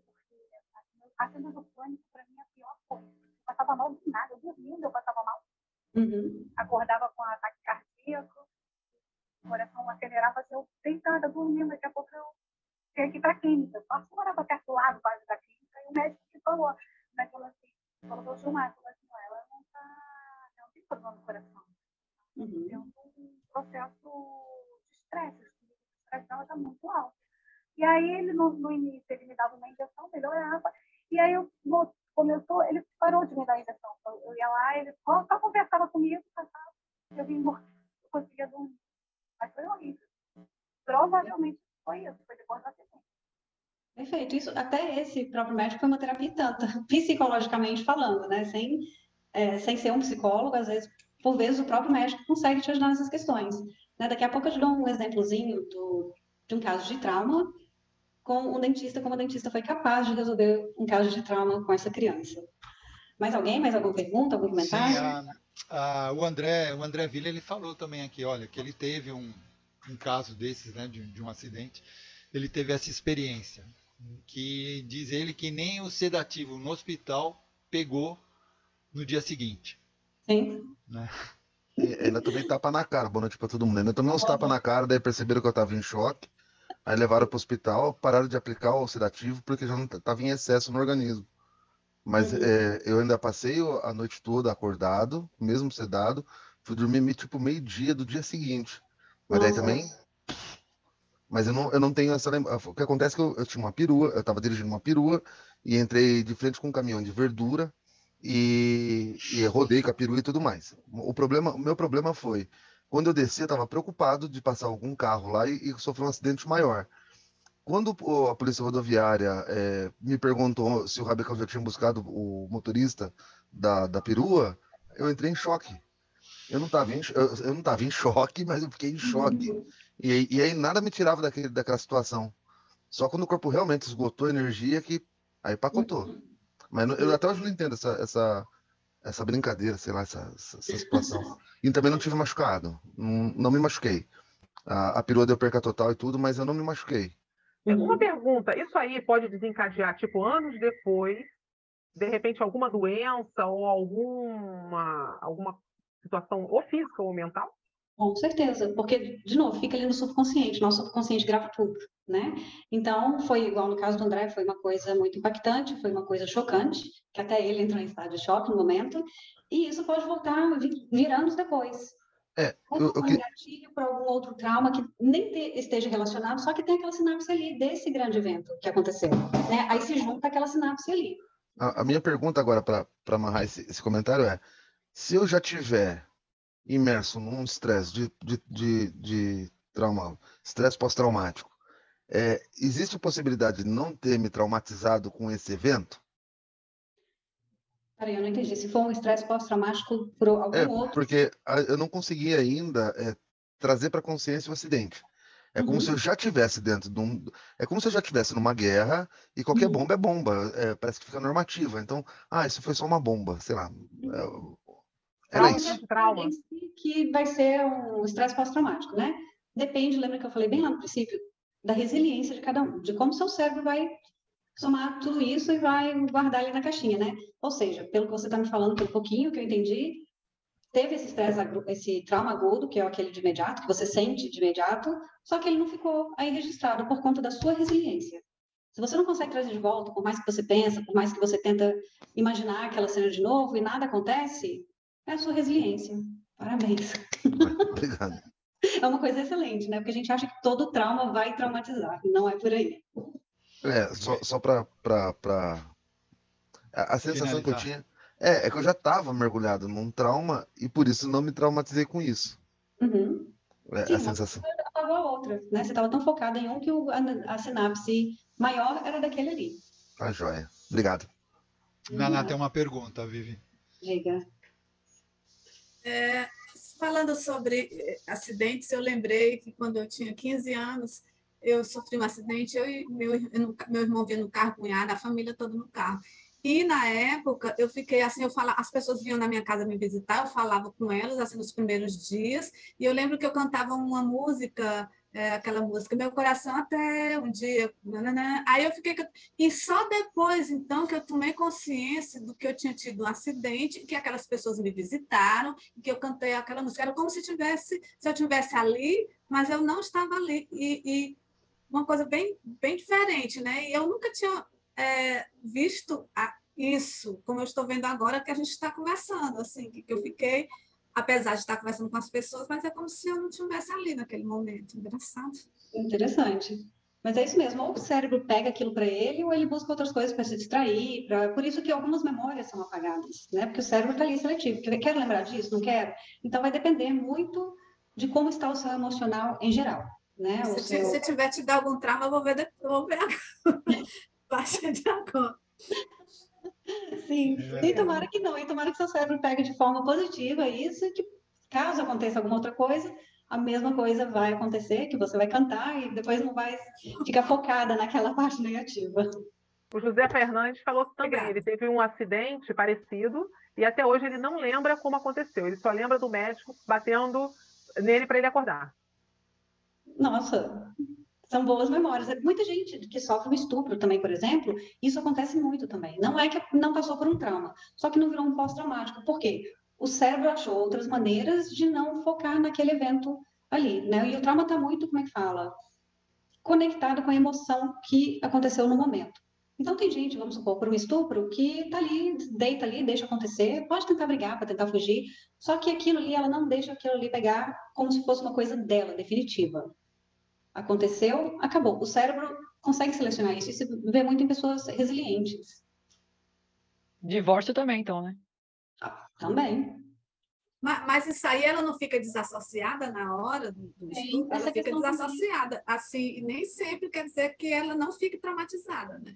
S4: a cena do pânico, para mim, é a pior coisa. Eu passava mal de nada, eu dormindo, eu passava mal. Uhum. Acordava com ataque cardíaco, o coração acelerava, assim, eu deitada, dormindo, daqui a pouco eu tinha que ir para a clínica. Eu morava perto do lado quase da clínica, e o médico que falou, né, falou assim, falou, Gilmar, falou assim, ela não está, não tem problema no coração. Uhum. Tem um processo de estresse, o estresse dela está muito alto. E aí ele, no, no, início, ele me dava uma injeção, melhorava, e aí eu começou, ele parou de me dar injeção. Eu ia lá, ele só, só conversava comigo, passava, eu vim embora, eu conseguia dormir. Mas foi horrível. Provavelmente foi isso, foi depois da acidente.
S2: Perfeito. Isso, até esse próprio médico foi uma terapia tanta, psicologicamente falando, né? Sem, é, sem ser um psicólogo, às vezes, por vezes, o próprio médico consegue te ajudar nessas questões. Né? Daqui a pouco eu te dou um exemplozinho do, de um caso de trauma com um dentista, como o dentista foi capaz de resolver um caso de trauma com essa criança. Mais alguém? Mais alguma pergunta? Algum comentário? Sim,
S1: ah, o André, o André Villa, ele falou também aqui, olha, que ele teve um, um caso desses, né, de, de um acidente, ele teve essa experiência, que diz ele que nem o sedativo no hospital pegou no dia seguinte.
S2: Sim.
S5: Né? E ainda tomei tapa na cara, boa noite pra todo mundo. Ainda tomei uns tapas na cara, daí perceberam que eu tava em choque. Aí levaram pro hospital, pararam de aplicar o sedativo porque já não tava em excesso no organismo. Mas uhum. é, eu ainda passei a noite toda acordado, mesmo sedado. Fui dormir tipo meio-dia do dia seguinte. Mas daí também. Mas eu não, eu não tenho essa lembrança. O que acontece é que eu, eu tinha uma perua, eu estava dirigindo uma perua e entrei de frente com um caminhão de verdura e, e rodei com a perua e tudo mais. O problema, o meu problema foi quando eu desci, eu estava preocupado de passar algum carro lá e, e sofrer um acidente maior. Quando a polícia rodoviária é, me perguntou se o Rabecão já tinha buscado o motorista da, da perua, eu entrei em choque. Eu não estava em, eu, eu em choque, mas eu fiquei em choque. E, e aí nada me tirava daquele, daquela situação. Só quando o corpo realmente esgotou a energia que aí pacotou. Mas eu até hoje não entendo essa, essa, essa brincadeira, sei lá, essa, essa, situação. E também não tive machucado. Não, não me machuquei. A, a perua deu perca total e tudo, mas eu não me machuquei.
S3: Uma pergunta, isso aí pode desencadear, tipo, anos depois, de repente, alguma doença ou alguma, alguma situação ou física ou mental?
S2: Com certeza, porque, de novo, fica ali no subconsciente, nosso subconsciente grava tudo, né? Então, foi igual no caso do André, foi uma coisa muito impactante, foi uma coisa chocante, que até ele entrou em estado de choque no momento, e isso pode voltar vir anos depois.
S5: É,
S2: eu, eu, um gatilho para algum outro trauma que nem te, esteja relacionado, só que tem aquela sinapse ali desse grande evento que aconteceu. Né? Aí se junta aquela sinapse ali.
S5: A, a minha pergunta agora para amarrar esse, esse, comentário é: se eu já tiver imerso num estresse de, de, de, de trauma, estresse pós-traumático, é, existe a possibilidade de não ter me traumatizado com esse evento?
S2: Peraí, eu não entendi. Se for um estresse pós-traumático por algum é, outro.
S5: Porque eu não consegui ainda é, trazer para a consciência o acidente. É como uhum. se eu já tivesse dentro de um. É como se eu já tivesse numa guerra e qualquer uhum. bomba é bomba. É, parece que fica normativa. Então, ah, isso foi só uma bomba, sei lá. Era isso.
S2: Trauma. Que vai ser um estresse pós-traumático, né? Depende, lembra que eu falei bem lá no princípio, da resiliência de cada um, de como seu cérebro vai somar tudo isso e vai guardar ali na caixinha, né? Ou seja, pelo que você está me falando, pelo pouquinho que eu entendi, teve esse estresse, esse trauma agudo, que é aquele de imediato, que você sente de imediato, só que ele não ficou aí registrado por conta da sua resiliência. Se você não consegue trazer de volta, por mais que você pensa, por mais que você tenta imaginar aquela cena de novo e nada acontece, é a sua resiliência. Parabéns.
S5: Obrigado.
S2: É uma coisa excelente, né? Porque a gente acha que todo trauma vai traumatizar, não é por aí.
S5: É, só, só para a, a sensação que eu tinha é, é que eu já estava mergulhado num trauma e por isso não me traumatizei com isso.
S2: Uhum.
S5: É,
S2: Sim,
S5: a sensação.
S2: apagou a outra, né? Você estava tão focado em um que o, a, a, sinapse maior era daquele ali.
S5: Tá joia. Obrigado.
S1: Naná tem uma pergunta, Vivi.
S2: Diga.
S6: É, falando sobre eh, acidentes, eu lembrei que quando eu tinha 15 anos, eu sofri um acidente, eu e meu, meu irmão vinha no carro, cunhada, a família toda no carro. E na época eu fiquei assim, eu falava, as pessoas vinham na minha casa me visitar, eu falava com elas assim nos primeiros dias, e eu lembro que eu cantava uma música, é, aquela música Meu Coração até um dia, aí eu fiquei e só depois então que eu tomei consciência do que eu tinha tido um acidente, que aquelas pessoas me visitaram, que eu cantei aquela música, era como se tivesse, se eu tivesse ali, mas eu não estava ali. E, e uma coisa bem bem diferente, né? E eu nunca tinha é, visto a, isso, como eu estou vendo agora, que a gente está conversando, assim, que, que eu fiquei, apesar de estar conversando com as pessoas, mas é como se eu não estivesse ali naquele momento. Engraçado.
S2: Interessante. Mas é isso mesmo, ou o cérebro pega aquilo para ele, ou ele busca outras coisas para se distrair. Pra... Por isso que algumas memórias são apagadas, né? Porque o cérebro está ali seletivo. Quer lembrar disso? Não quero? Então vai depender muito de como está o seu emocional em geral. Né?
S6: Se,
S2: seu...
S6: se tiver te dar algum trauma, eu vou ver, eu vou ver partir de agora.
S2: Sim, é. e tomara que não, e tomara que seu cérebro pegue de forma positiva isso, e que caso aconteça alguma outra coisa, a mesma coisa vai acontecer, que você vai cantar e depois não vai ficar focada naquela parte negativa.
S3: O José Fernandes falou também, Obrigada. ele teve um acidente parecido e até hoje ele não lembra como aconteceu, ele só lembra do médico batendo nele para ele acordar.
S2: Nossa, são boas memórias. Muita gente que sofre um estupro também, por exemplo, isso acontece muito também. Não é que não passou por um trauma, só que não virou um pós-traumático. Por quê? O cérebro achou outras maneiras de não focar naquele evento ali, né? E o trauma está muito, como é que fala? Conectado com a emoção que aconteceu no momento. Então, tem gente, vamos supor, por um estupro, que está ali, deita ali, deixa acontecer, pode tentar brigar para tentar fugir, só que aquilo ali, ela não deixa aquilo ali pegar como se fosse uma coisa dela, definitiva aconteceu, acabou. O cérebro consegue selecionar isso. Isso vê muito em pessoas resilientes.
S7: Divórcio também, então, né?
S2: Ah, também.
S6: Mas, mas, isso aí ela não fica desassociada na hora do, do estudo? Ela fica desassociada. Assim, nem sempre quer dizer que ela não fique traumatizada, né?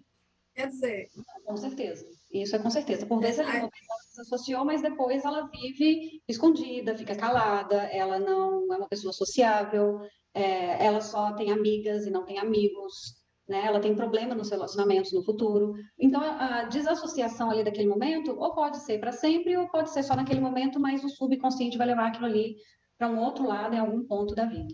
S6: Quer dizer...
S2: Com certeza. Isso é com certeza. Por vezes ela se associou, mas depois ela vive escondida, fica calada, ela não é uma pessoa sociável, é, ela só tem amigas e não tem amigos, né? Ela tem problema nos relacionamentos no futuro. Então, a, a desassociação ali daquele momento, ou pode ser para sempre, ou pode ser só naquele momento, mas o subconsciente vai levar aquilo ali para um outro lado em algum ponto da vida.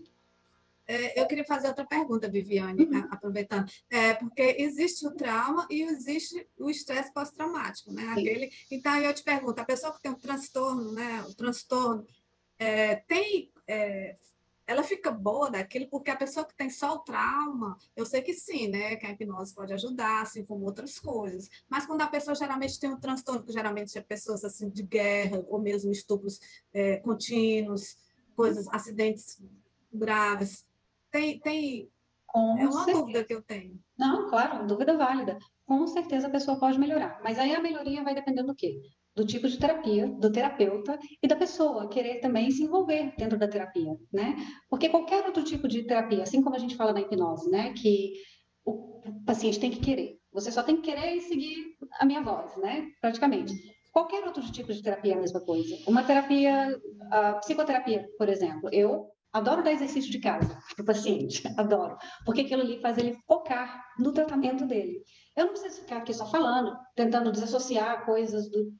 S6: É, eu queria fazer outra pergunta, Viviane, uhum. aproveitando, é, porque existe o trauma e existe o estresse pós-traumático, né? Aquele, então eu te pergunto, a pessoa que tem um transtorno, né? O transtorno é, tem é, ela fica boa daquilo porque a pessoa que tem só o trauma, eu sei que sim, né, que a hipnose pode ajudar, assim como outras coisas, mas quando a pessoa geralmente tem um transtorno, que geralmente é pessoas assim de guerra ou mesmo estupros é, contínuos, coisas, acidentes graves, tem, tem Com é uma certeza. dúvida que eu tenho.
S2: Não, claro, dúvida válida. Com certeza a pessoa pode melhorar, mas aí a melhoria vai dependendo do quê? Do tipo de terapia, do terapeuta e da pessoa querer também se envolver dentro da terapia, né? Porque qualquer outro tipo de terapia, assim como a gente fala na hipnose, né, que o paciente tem que querer. Você só tem que querer e seguir a minha voz, né? Praticamente. Qualquer outro tipo de terapia é a mesma coisa. Uma terapia, a psicoterapia, por exemplo, eu adoro dar exercício de casa para o paciente, adoro, porque aquilo ali faz ele focar no tratamento dele. Eu não preciso ficar aqui só falando, tentando desassociar coisas do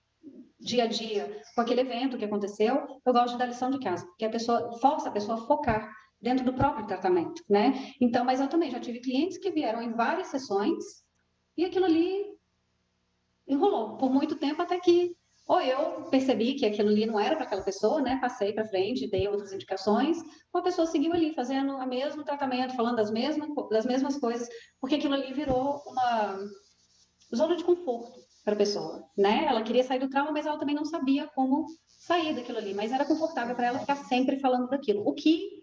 S2: dia a dia com aquele evento que aconteceu, eu gosto de dar lição de casa, porque a pessoa força a pessoa a focar dentro do próprio tratamento, né? Então, mas eu também já tive clientes que vieram em várias sessões e aquilo ali enrolou por muito tempo até que ou eu percebi que aquilo ali não era para aquela pessoa, né? Passei para frente, dei outras indicações, ou a pessoa seguiu ali fazendo o mesmo tratamento, falando das mesmas, das mesmas coisas, porque aquilo ali virou uma zona de conforto para a pessoa, né? Ela queria sair do trauma, mas ela também não sabia como sair daquilo ali, mas era confortável para ela ficar sempre falando daquilo, o que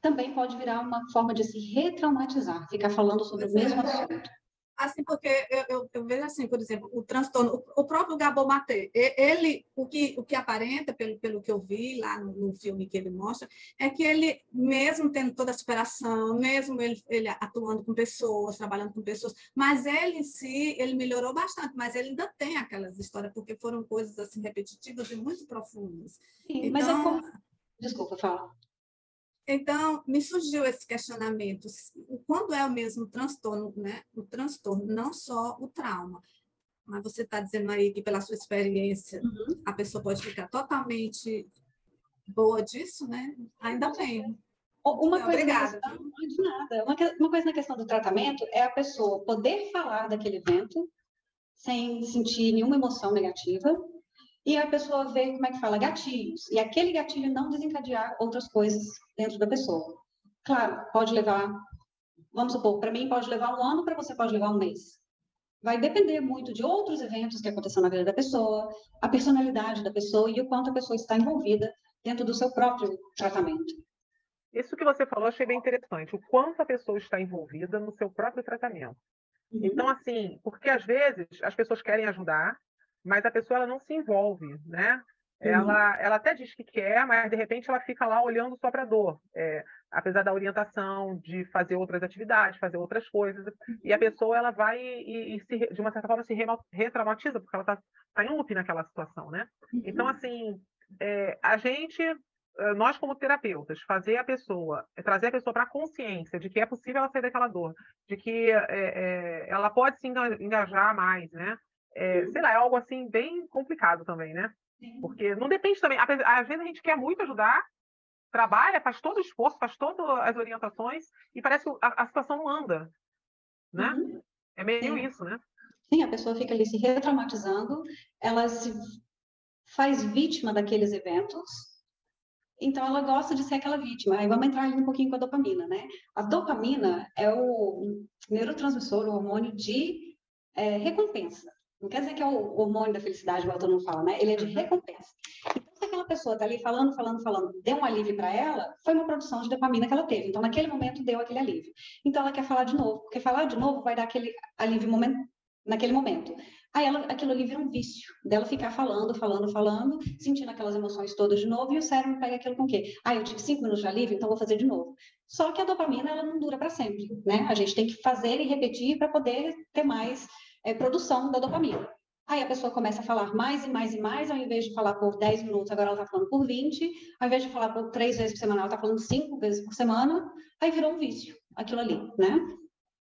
S2: também pode virar uma forma de se retraumatizar, ficar falando sobre o mesmo assunto.
S6: Assim, porque eu, eu, eu, vejo assim, por exemplo, o transtorno, o, o próprio Gabor Maté, ele, o que, o que aparenta, pelo, pelo que eu vi lá no, no, filme que ele mostra, é que ele, mesmo tendo toda a superação, mesmo ele, ele atuando com pessoas, trabalhando com pessoas, mas ele em si, ele melhorou bastante, mas ele ainda tem aquelas histórias, porque foram coisas assim repetitivas e muito profundas.
S2: Sim, então, mas é então como... Desculpa, fala.
S6: Então, me surgiu esse questionamento: quando é o mesmo transtorno, né? O transtorno, não só o trauma. Mas você está dizendo aí que, pela sua experiência, uhum. a pessoa pode ficar totalmente boa disso, né? Ainda bem.
S2: Uma coisa Obrigada. Questão, de nada. Uma, uma coisa na questão do tratamento é a pessoa poder falar daquele evento sem sentir nenhuma emoção negativa, e a pessoa vê, como é que fala, gatilhos, e aquele gatilho não desencadear outras coisas dentro da pessoa. Claro, pode levar, vamos supor, para mim pode levar um ano, para você pode levar um mês. Vai depender muito de outros eventos que aconteceram na vida da pessoa, a personalidade da pessoa e o quanto a pessoa está envolvida dentro do seu próprio tratamento.
S3: Isso que você falou, achei bem interessante. O quanto a pessoa está envolvida no seu próprio tratamento. Uhum. Então, assim, porque às vezes as pessoas querem ajudar, mas a pessoa ela não se envolve, né? Ela, ela até diz que quer, mas de repente ela fica lá olhando só para a dor, é, apesar da orientação de fazer outras atividades, fazer outras coisas. E a uhum. pessoa ela vai e, e se, de uma certa forma se retraumatiza, porque ela está tá em loop naquela situação, né? Então, uhum. assim, é, a gente, nós como terapeutas, fazer a pessoa, trazer a pessoa para a consciência de que é possível ela sair daquela dor, de que é, é, ela pode se engajar mais, né? É, sei lá, é algo assim bem complicado também, né? Porque não depende também. Às vezes a gente quer muito ajudar, trabalha, faz todo o esforço, faz todas as orientações e parece que a, a situação não anda, né? Uhum. É meio Sim. isso, né?
S2: Sim, a pessoa fica ali se retraumatizando, ela se faz vítima daqueles eventos, então ela gosta de ser aquela vítima. Aí vamos entrar ali um pouquinho com a dopamina, né? A dopamina é o neurotransmissor, o hormônio de é, recompensa. Não quer dizer que é o hormônio da felicidade, igual todo mundo fala, né? Ele é de uhum. recompensa. Então, se aquela pessoa está ali falando, falando, falando, deu um alívio para ela, foi uma produção de dopamina que ela teve. Então, naquele momento, deu aquele alívio. Então, ela quer falar de novo, porque falar de novo vai dar aquele alívio naquele momento. Aí, ela, aquilo ali vira um vício, dela ficar falando, falando, falando, sentindo aquelas emoções todas de novo, e o cérebro pega aquilo com o quê? Ah, eu tive cinco minutos de alívio, então vou fazer de novo. Só que a dopamina, ela não dura para sempre, né? A gente tem que fazer e repetir para poder ter mais é, produção da dopamina. Aí a pessoa começa a falar mais e mais e mais, ao invés de falar por 10 minutos, agora ela está falando por 20, ao invés de falar por três vezes por semana, ela está falando cinco vezes por semana, aí virou um vício, aquilo ali, né?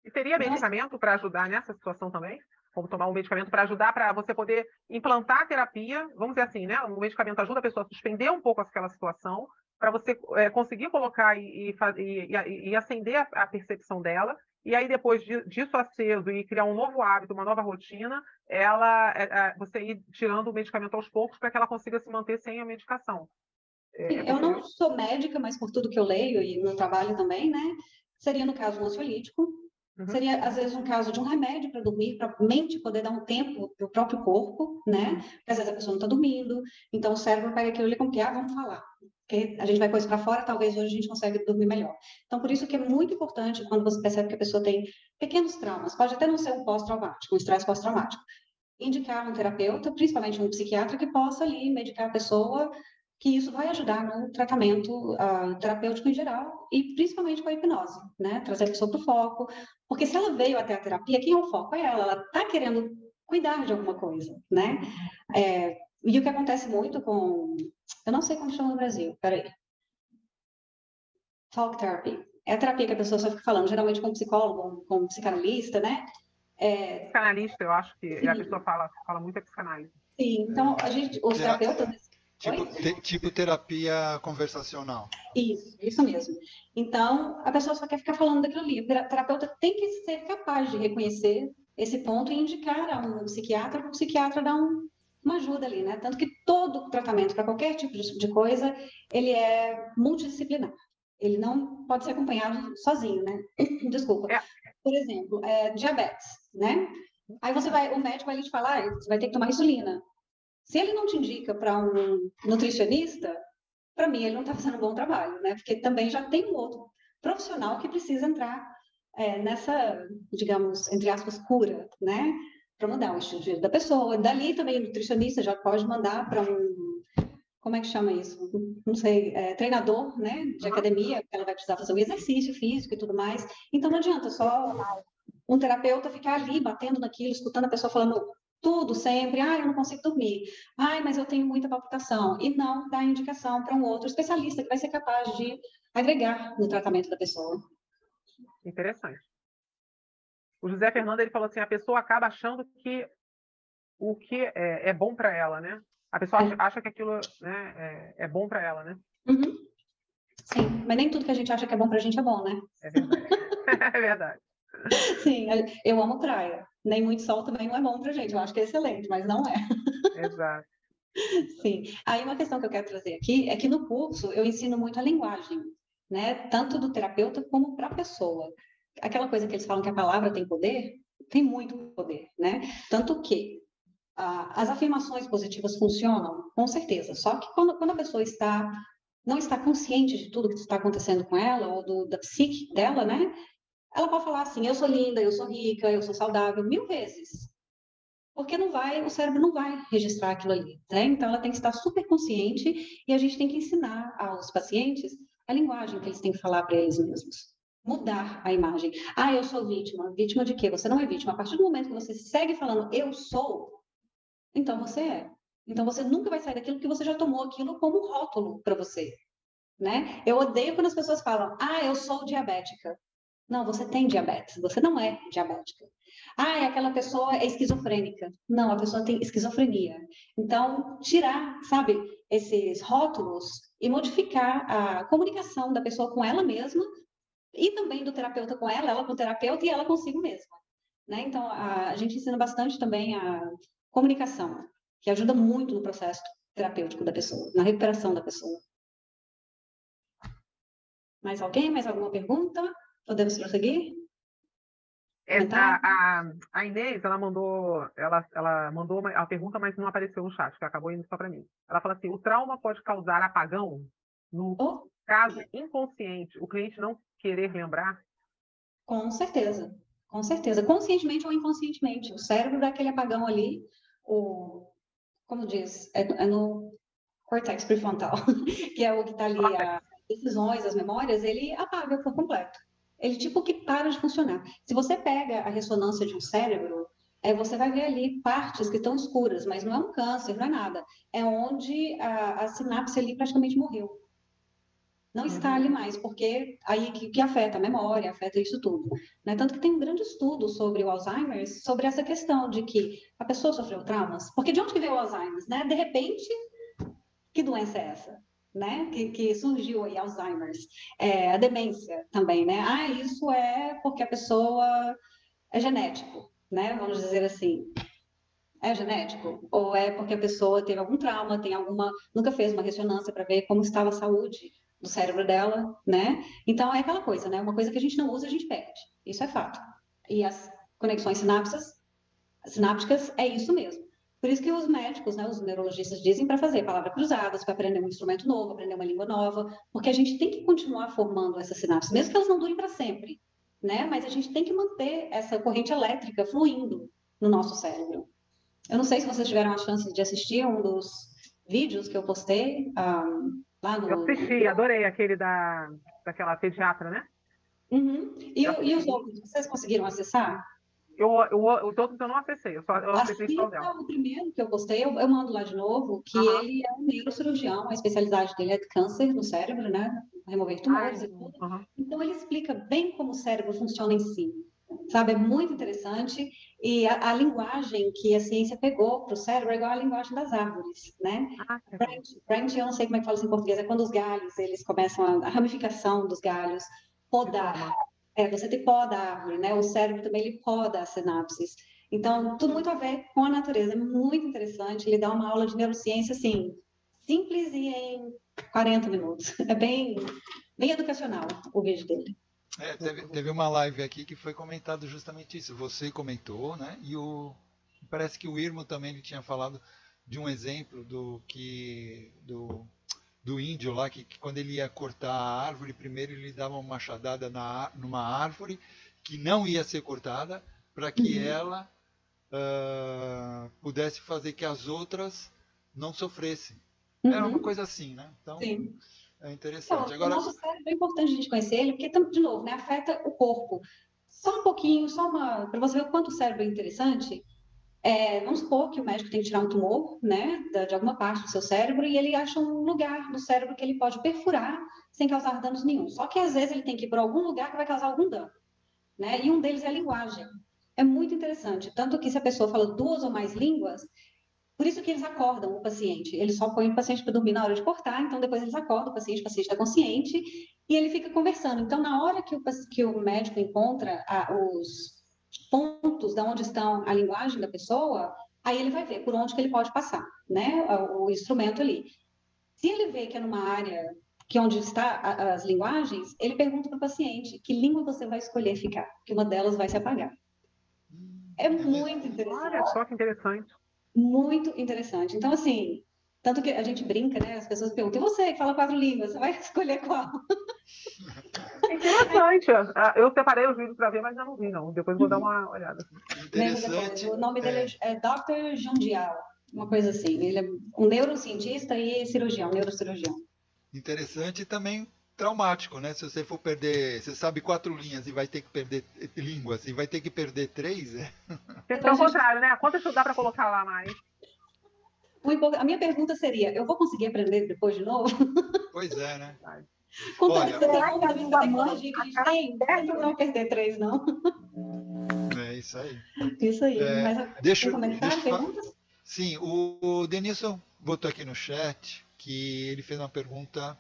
S3: E teria medicamento para ajudar nessa situação também? Como tomar um medicamento para ajudar para você poder implantar a terapia, vamos dizer assim, né? O medicamento ajuda a pessoa a suspender um pouco aquela situação, para você é, conseguir colocar e, e, e, e acender a, a percepção dela e aí depois disso aceso e criar um novo hábito, uma nova rotina, ela é, é, você ir tirando o medicamento aos poucos para que ela consiga se manter sem a medicação.
S2: É, Sim, eu não sou médica, mas por tudo que eu leio e no trabalho também, né? Seria no caso um ansiolítico, Uhum. Seria, às vezes, um caso de um remédio para dormir, para a mente poder dar um tempo para o próprio corpo, né? Porque às vezes a pessoa não está dormindo, então o cérebro pega aquilo ali como que, ah, vamos falar porque a gente vai pôr isso para fora, talvez hoje a gente consiga dormir melhor. Então, por isso que é muito importante quando você percebe que a pessoa tem pequenos traumas, pode até não ser um pós-traumático, um estresse pós-traumático, indicar um terapeuta, principalmente um psiquiatra, que possa ali medicar a pessoa, que isso vai ajudar no tratamento uh, terapêutico em geral e principalmente com a hipnose, né? Trazer a pessoa para o foco, porque se ela veio até a terapia, quem é o foco? É ela, ela está querendo cuidar de alguma coisa, né? É, e o que acontece muito com. Eu não sei como chama no Brasil, peraí. Talk therapy. É a terapia que a pessoa só fica falando, geralmente com um psicólogo, com um psicanalista, né?
S3: É... Psicanalista, eu acho que Sim. a pessoa fala, fala muito é psicanálise.
S2: Sim, então a gente, os terapeutas.
S1: Tipo, te, tipo terapia conversacional.
S2: Isso, isso mesmo. Então, a pessoa só quer ficar falando daquilo ali. O terapeuta tem que ser capaz de reconhecer esse ponto e indicar a um psiquiatra para o psiquiatra dar um, uma ajuda ali, né? Tanto que todo tratamento para qualquer tipo de, coisa, ele é multidisciplinar. Ele não pode ser acompanhado sozinho, né? Desculpa.
S3: É.
S2: Por exemplo, é, diabetes, né? Aí você vai, o médico vai lhe falar, ah, você vai ter que tomar insulina. Se ele não te indica para um nutricionista, para mim ele não está fazendo um bom trabalho, né? Porque também já tem um outro profissional que precisa entrar é, nessa, digamos, entre aspas, cura, né? Para mudar o estilo de vida da pessoa. Dali também o nutricionista já pode mandar para um, como é que chama isso? Não sei, é, treinador, né? De academia, ela vai precisar fazer um exercício físico e tudo mais. Então não adianta só um terapeuta ficar ali batendo naquilo, escutando a pessoa falando tudo sempre, ah, eu não consigo dormir, ai, mas eu tenho muita palpitação, e não dar indicação para um outro especialista que vai ser capaz de agregar no tratamento da pessoa.
S3: Interessante. O José Fernando ele falou assim, a pessoa acaba achando que o que é, é bom para ela, né? A pessoa acha, acha que aquilo né, é, é bom para ela, né?
S2: Uhum. Sim, mas nem tudo que a gente acha que é bom para a gente é bom, né?
S3: É verdade. é verdade.
S2: Sim, eu amo praia. Nem muito sol também não é bom para gente. Eu acho que é excelente, mas não é.
S3: Exato.
S2: Sim. Aí uma questão que eu quero trazer aqui é que no curso eu ensino muito a linguagem, né? Tanto do terapeuta como para a pessoa. Aquela coisa que eles falam que a palavra tem poder, tem muito poder, né? Tanto que ah, as afirmações positivas funcionam, com certeza. Só que quando, quando a pessoa está não está consciente de tudo que está acontecendo com ela ou do, da psique dela, né? Ela pode falar assim: eu sou linda, eu sou rica, eu sou saudável, mil vezes. Porque não vai, o cérebro não vai registrar aquilo ali, né? Então ela tem que estar super consciente e a gente tem que ensinar aos pacientes a linguagem que eles têm que falar para eles mesmos. Mudar a imagem. Ah, eu sou vítima. Vítima de quê? Você não é vítima. A partir do momento que você segue falando eu sou, então você é. Então você nunca vai sair daquilo que você já tomou aquilo como rótulo para você, né? Eu odeio quando as pessoas falam: "Ah, eu sou diabética". Não, você tem diabetes, você não é diabética. Ah, é aquela pessoa é esquizofrênica. Não, a pessoa tem esquizofrenia. Então, tirar, sabe, esses rótulos e modificar a comunicação da pessoa com ela mesma e também do terapeuta com ela, ela com o terapeuta e ela consigo mesma. Né? Então, a, a gente ensina bastante também a comunicação, que ajuda muito no processo terapêutico da pessoa, na recuperação da pessoa. Mais alguém? Mais alguma pergunta? Podemos prosseguir?
S3: É, a, a, a, Inês, ela mandou, ela, ela mandou uma, a pergunta, mas não apareceu no chat, que acabou indo só para mim. Ela fala assim: o trauma pode causar apagão no oh. caso inconsciente, o cliente não querer lembrar?
S2: Com certeza, com certeza, conscientemente ou inconscientemente. O cérebro dá aquele apagão ali, o, como diz, é, é no cortex prefrontal, que é o que está ali, as decisões, as memórias, ele apaga por completo ele tipo que para de funcionar. Se você pega a ressonância de um cérebro, é, você vai ver ali partes que estão escuras, mas não é um câncer, não é nada. É onde a, a sinapse ali praticamente morreu. Não está ali mais, porque aí que, que, afeta a memória, afeta isso tudo. Né? Tanto que tem um grande estudo sobre o Alzheimer, sobre essa questão de que a pessoa sofreu traumas. Porque de onde que veio o Alzheimer? Né? De repente, que doença é essa? né, que, que surgiu aí, Alzheimer's, é, a demência também, né? Ah, isso é porque a pessoa é genético, né? Vamos dizer assim. É genético? Ou é porque a pessoa teve algum trauma, tem alguma, nunca fez uma ressonância para ver como estava a saúde do cérebro dela, né? Então é aquela coisa, né? Uma coisa que a gente não usa, a gente perde. Isso é fato. E as conexões sinapses, sinápticas é isso mesmo. Por isso que os médicos, né, os neurologistas dizem para fazer palavras cruzadas, para aprender um instrumento novo, aprender uma língua nova, porque a gente tem que continuar formando essas sinapses, mesmo que elas não durem para sempre, né? Mas a gente tem que manter essa corrente elétrica fluindo no nosso cérebro. Eu não sei se vocês tiveram a chance de assistir um dos vídeos que eu postei um, lá no.
S3: Eu assisti, adorei aquele da daquela pediatra, né?
S2: Uhum. E, e os outros, vocês conseguiram acessar?
S3: Eu, eu, os outros eu não acessei, eu só eu acessei só dela.
S2: O primeiro que eu gostei, eu, eu mando lá de novo, que uhum. ele é um neurocirurgião, a especialidade dele é de câncer no cérebro, né? Remover tumores e tudo. Uhum. Então ele explica bem como o cérebro funciona em si. Sabe, é muito interessante. E a, a linguagem que a ciência pegou para o cérebro é igual à linguagem das árvores, né? Ah, branch, branch, eu não sei como é que fala isso em português, é quando os galhos, eles começam a, a ramificação dos galhos, podar. É, você tem poda a árvore, né? O cérebro também ele poda as sinapses. Então, tudo muito a ver com a natureza. É muito interessante. Ele dá uma aula de neurociência, assim, simples e em 40 minutos. É bem, bem educacional o vídeo dele.
S1: É, teve, teve, uma live aqui que foi comentado justamente isso. Você comentou, né? E o parece que o Irmo também tinha falado de um exemplo do que do, do índio lá que, que, quando ele ia cortar a árvore primeiro ele dava uma machadada na numa árvore que não ia ser cortada para que uhum. ela uh, pudesse fazer que as outras não sofressem. Uhum. Era uma coisa assim, né? Então, Sim. É interessante.
S2: Então, Agora... O nosso cérebro é importante a gente conhecer ele, porque, de novo, né, afeta o corpo. Só um pouquinho, só uma... Para você ver o quanto o cérebro é interessante, é, vamos supor que o médico tem que tirar um tumor, né, de alguma parte do seu cérebro, e ele acha um lugar no cérebro que ele pode perfurar sem causar danos nenhum. Só que às vezes ele tem que ir para algum lugar que vai causar algum dano, né? E um deles é a linguagem. É muito interessante, tanto que se a pessoa fala duas ou mais línguas, por isso que eles acordam o paciente. Eles só põem o paciente para dormir na hora de cortar, então depois eles acordam o paciente, o paciente está consciente e ele fica conversando. Então, na hora que o, que o médico encontra a, os pontos de onde estão a linguagem da pessoa, aí ele vai ver por onde que ele pode passar, né? O, instrumento ali. Se ele vê que é numa área que é onde está as linguagens, ele pergunta para o paciente que língua você vai escolher ficar, que uma delas vai se apagar. É muito interessante.
S3: Olha só que interessante.
S2: Muito interessante. Então, assim, tanto que a gente brinca, né? As pessoas perguntam, e você que fala quatro línguas, você vai escolher qual?
S3: É interessante. Ah, eu separei os vídeos para ver, mas não vi, não. Depois vou dar uma olhada.
S1: Interessante.
S2: O nome dele é, é Dr. Jundial, uma coisa assim. Ele é um neurocientista e cirurgião, neurocirurgião.
S1: Interessante também traumático, né? Se você for perder, você sabe quatro linhas e vai ter que perder línguas e vai ter que perder três, é.
S3: É o contrário, né? Quantas dá para colocar lá mais?
S2: A minha pergunta seria: eu vou conseguir aprender depois de novo?
S1: Pois é, né?
S2: Com Olha, que a tecnologia que a gente tem não vai perder três, não?
S1: É isso aí.
S2: Isso aí.
S1: É, Mas, deixa, comentário, deixa Sim, o, o Denilson botou aqui no chat que ele fez uma pergunta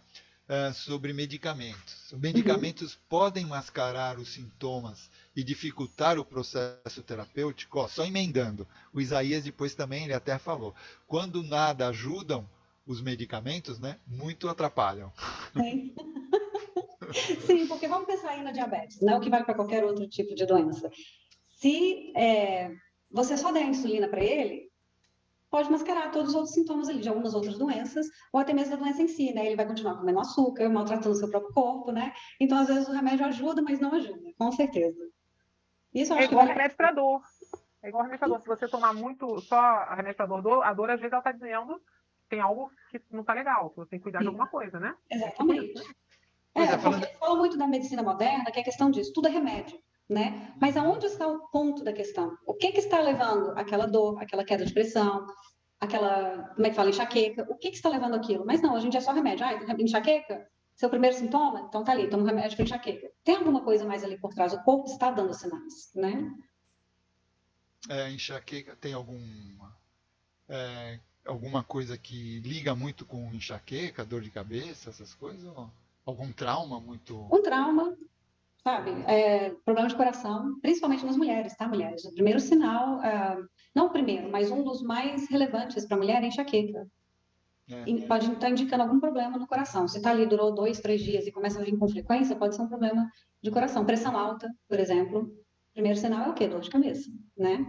S1: uh, sobre medicamentos. Os medicamentos uhum. podem mascarar os sintomas e dificultar o processo terapêutico? Ó, só emendando, o Isaías depois também ele até falou, quando nada ajudam os medicamentos, né, muito atrapalham.
S2: Sim. Sim, porque vamos pensar aí na diabetes, né, o que vale para qualquer outro tipo de doença. Se é, você só der insulina para ele, pode mascarar todos os outros sintomas ali de algumas outras doenças, ou até mesmo da doença em si, né? Ele vai continuar comendo açúcar, maltratando o seu próprio corpo, né? Então, às vezes, o remédio ajuda, mas não ajuda, com certeza.
S3: Isso é igual remédio para dor. É igual remédio para dor. Se você tomar muito só remédio para dor, a dor, às vezes, ela está dizendo tem algo que não está legal, que você tem que cuidar Sim. de alguma coisa, né?
S2: Exatamente. É, é, porque fala muito da medicina moderna, que é questão disso, tudo é remédio né? Mas aonde está o ponto da questão? O que que está levando aquela dor, aquela queda de pressão, aquela, como é que fala, enxaqueca? O que que está levando aquilo? Mas não, a gente é só remédio. Ah, enxaqueca? Seu primeiro sintoma? Então tá ali, toma um remédio para enxaqueca. Tem alguma coisa mais ali por trás? O corpo está dando sinais, né?
S1: É, enxaqueca tem algum é, alguma coisa que liga muito com enxaqueca, dor de cabeça, essas coisas? Ou algum trauma muito?
S2: Um trauma, sabe? É, problema de coração, principalmente nas mulheres, tá, mulheres? O primeiro sinal, uh, não o primeiro, mas um dos mais relevantes para a mulher é enxaqueca. É, é. Pode estar indicando algum problema no coração. Se está ali, durou dois, três dias e começa a vir com frequência, pode ser um problema de coração. Pressão alta, por exemplo. Primeiro sinal é o quê? Dor de cabeça, né?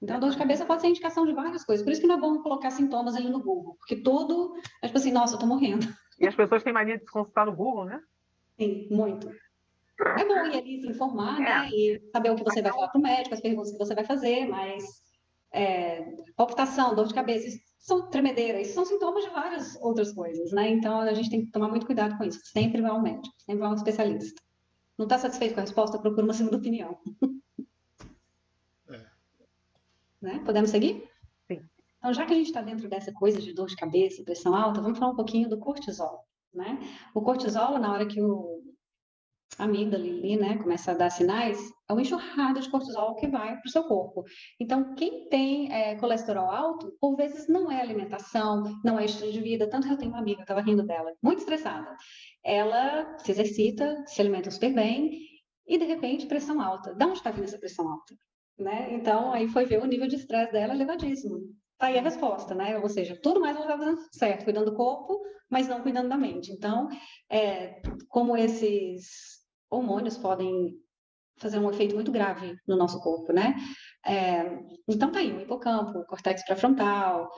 S2: Então, dor de cabeça pode ser indicação de várias coisas. Por isso que não é bom colocar sintomas ali no Google. Porque tudo é tipo assim, nossa, eu tô morrendo.
S3: E as pessoas têm mania de se consultar no Google, né?
S2: Sim, muito. É bom ir ali se informar, né? é. né? E saber o que você vai falar para o médico, as perguntas que você vai fazer, mas é, palpitação, dor de cabeça, são tremedeiras, são sintomas de várias outras coisas, né? Então a gente tem que tomar muito cuidado com isso. Sempre vai ao médico, sempre vai ao especialista. Não está satisfeito com a resposta, procura uma segunda opinião. É. Né? Podemos seguir?
S3: Sim.
S2: Então, já que a gente está dentro dessa coisa de dor de cabeça pressão alta, vamos falar um pouquinho do cortisol. Né? O cortisol, na hora que o amígdala ali, né, começa a dar sinais, é uma enxurrada de cortisol que vai para o seu corpo. Então, quem tem é, colesterol alto, por vezes não é alimentação, não é estilo de vida. Tanto que eu tenho uma amiga, estava rindo dela, muito estressada. Ela se exercita, se alimenta super bem, e de repente, pressão alta. De onde está vindo essa pressão alta? né? Então, aí foi ver o nível de estresse dela elevadíssimo. Tá aí a resposta, né? Ou seja, tudo mais ela estava fazendo certo, cuidando do corpo, mas não cuidando da mente. Então, é, como esses hormônios podem fazer um efeito muito grave no nosso corpo, né? É, então tá aí o hipocampo, o córtex pré-frontal,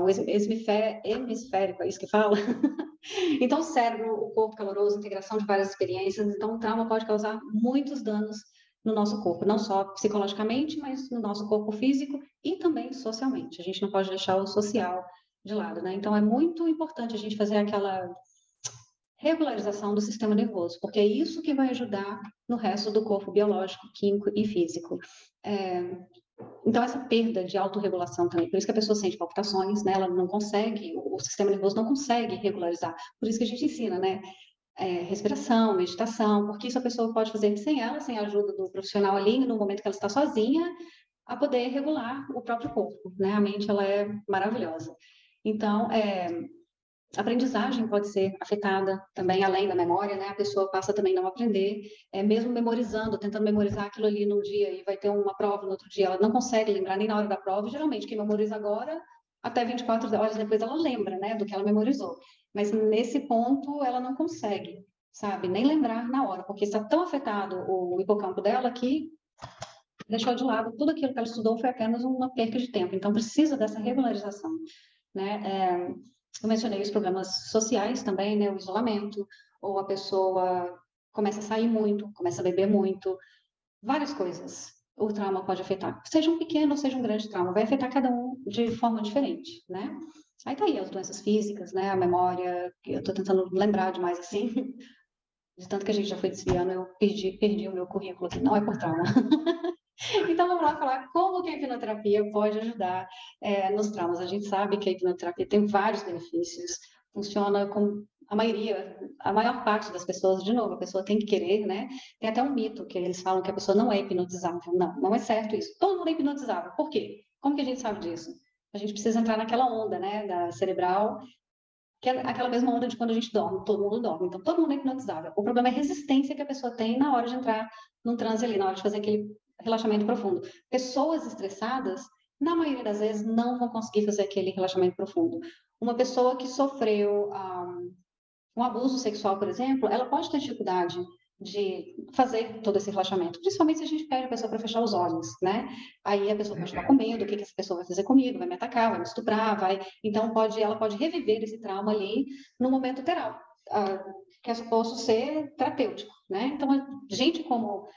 S2: o hemisférico, é isso que fala? então o cérebro, o corpo caloroso, integração de várias experiências, então o trauma pode causar muitos danos no nosso corpo, não só psicologicamente, mas no nosso corpo físico e também socialmente. A gente não pode deixar o social de lado, né? Então é muito importante a gente fazer aquela regularização do sistema nervoso, porque é isso que vai ajudar no resto do corpo biológico, químico e físico. É, então, essa perda de autorregulação também, por isso que a pessoa sente palpitações, né? Ela não consegue, o sistema nervoso não consegue regularizar. Por isso que a gente ensina, né? É, respiração, meditação, porque isso a pessoa pode fazer sem ela, sem a ajuda do profissional ali, no momento que ela está sozinha, a poder regular o próprio corpo, né? A mente, ela é maravilhosa. Então, é, a aprendizagem pode ser afetada também, além da memória, né? A pessoa passa também a não aprender, é, mesmo memorizando, tentando memorizar aquilo ali num dia e vai ter uma prova no outro dia, ela não consegue lembrar nem na hora da prova. Geralmente, quem memoriza agora, até 24 horas depois ela lembra, né, do que ela memorizou. Mas nesse ponto, ela não consegue, sabe, nem lembrar na hora, porque está tão afetado o hipocampo dela que deixou de lado tudo aquilo que ela estudou foi apenas uma perca de tempo. Então, precisa dessa regularização, né? É, eu mencionei os problemas sociais também, né? O isolamento, ou a pessoa começa a sair muito, começa a beber muito, várias coisas. O trauma pode afetar, seja um pequeno ou seja um grande trauma, vai afetar cada um de forma diferente, né? Aí tá aí as doenças físicas, né? A memória, eu tô tentando lembrar demais assim, de tanto que a gente já foi desviando, eu perdi, perdi o meu currículo aqui, não é por trauma. Então, vamos lá falar como que a hipnoterapia pode ajudar é, nos traumas. A gente sabe que a hipnoterapia tem vários benefícios, funciona com a maioria, a maior parte das pessoas, de novo, a pessoa tem que querer, né? Tem até um mito que eles falam que a pessoa não é hipnotizável. Não, não é certo isso. Todo mundo é hipnotizável. Por quê? Como que a gente sabe disso? A gente precisa entrar naquela onda, né, da cerebral, que é aquela mesma onda de quando a gente dorme, todo mundo dorme. Então, todo mundo é hipnotizável. O problema é a resistência que a pessoa tem na hora de entrar num transe ali, na hora de fazer aquele relaxamento profundo. Pessoas estressadas, na maioria das vezes, não vão conseguir fazer aquele relaxamento profundo. Uma pessoa que sofreu um, um abuso sexual, por exemplo, ela pode ter dificuldade de fazer todo esse relaxamento, principalmente se a gente pede a pessoa para fechar os olhos, né? Aí a pessoa pode estar com medo, o que, que essa pessoa vai fazer comigo, vai me atacar, vai me estuprar, vai... Então, pode, ela pode reviver esse trauma ali no momento terapêutico, uh, que é suposto ser terapêutico, né? Então, gente como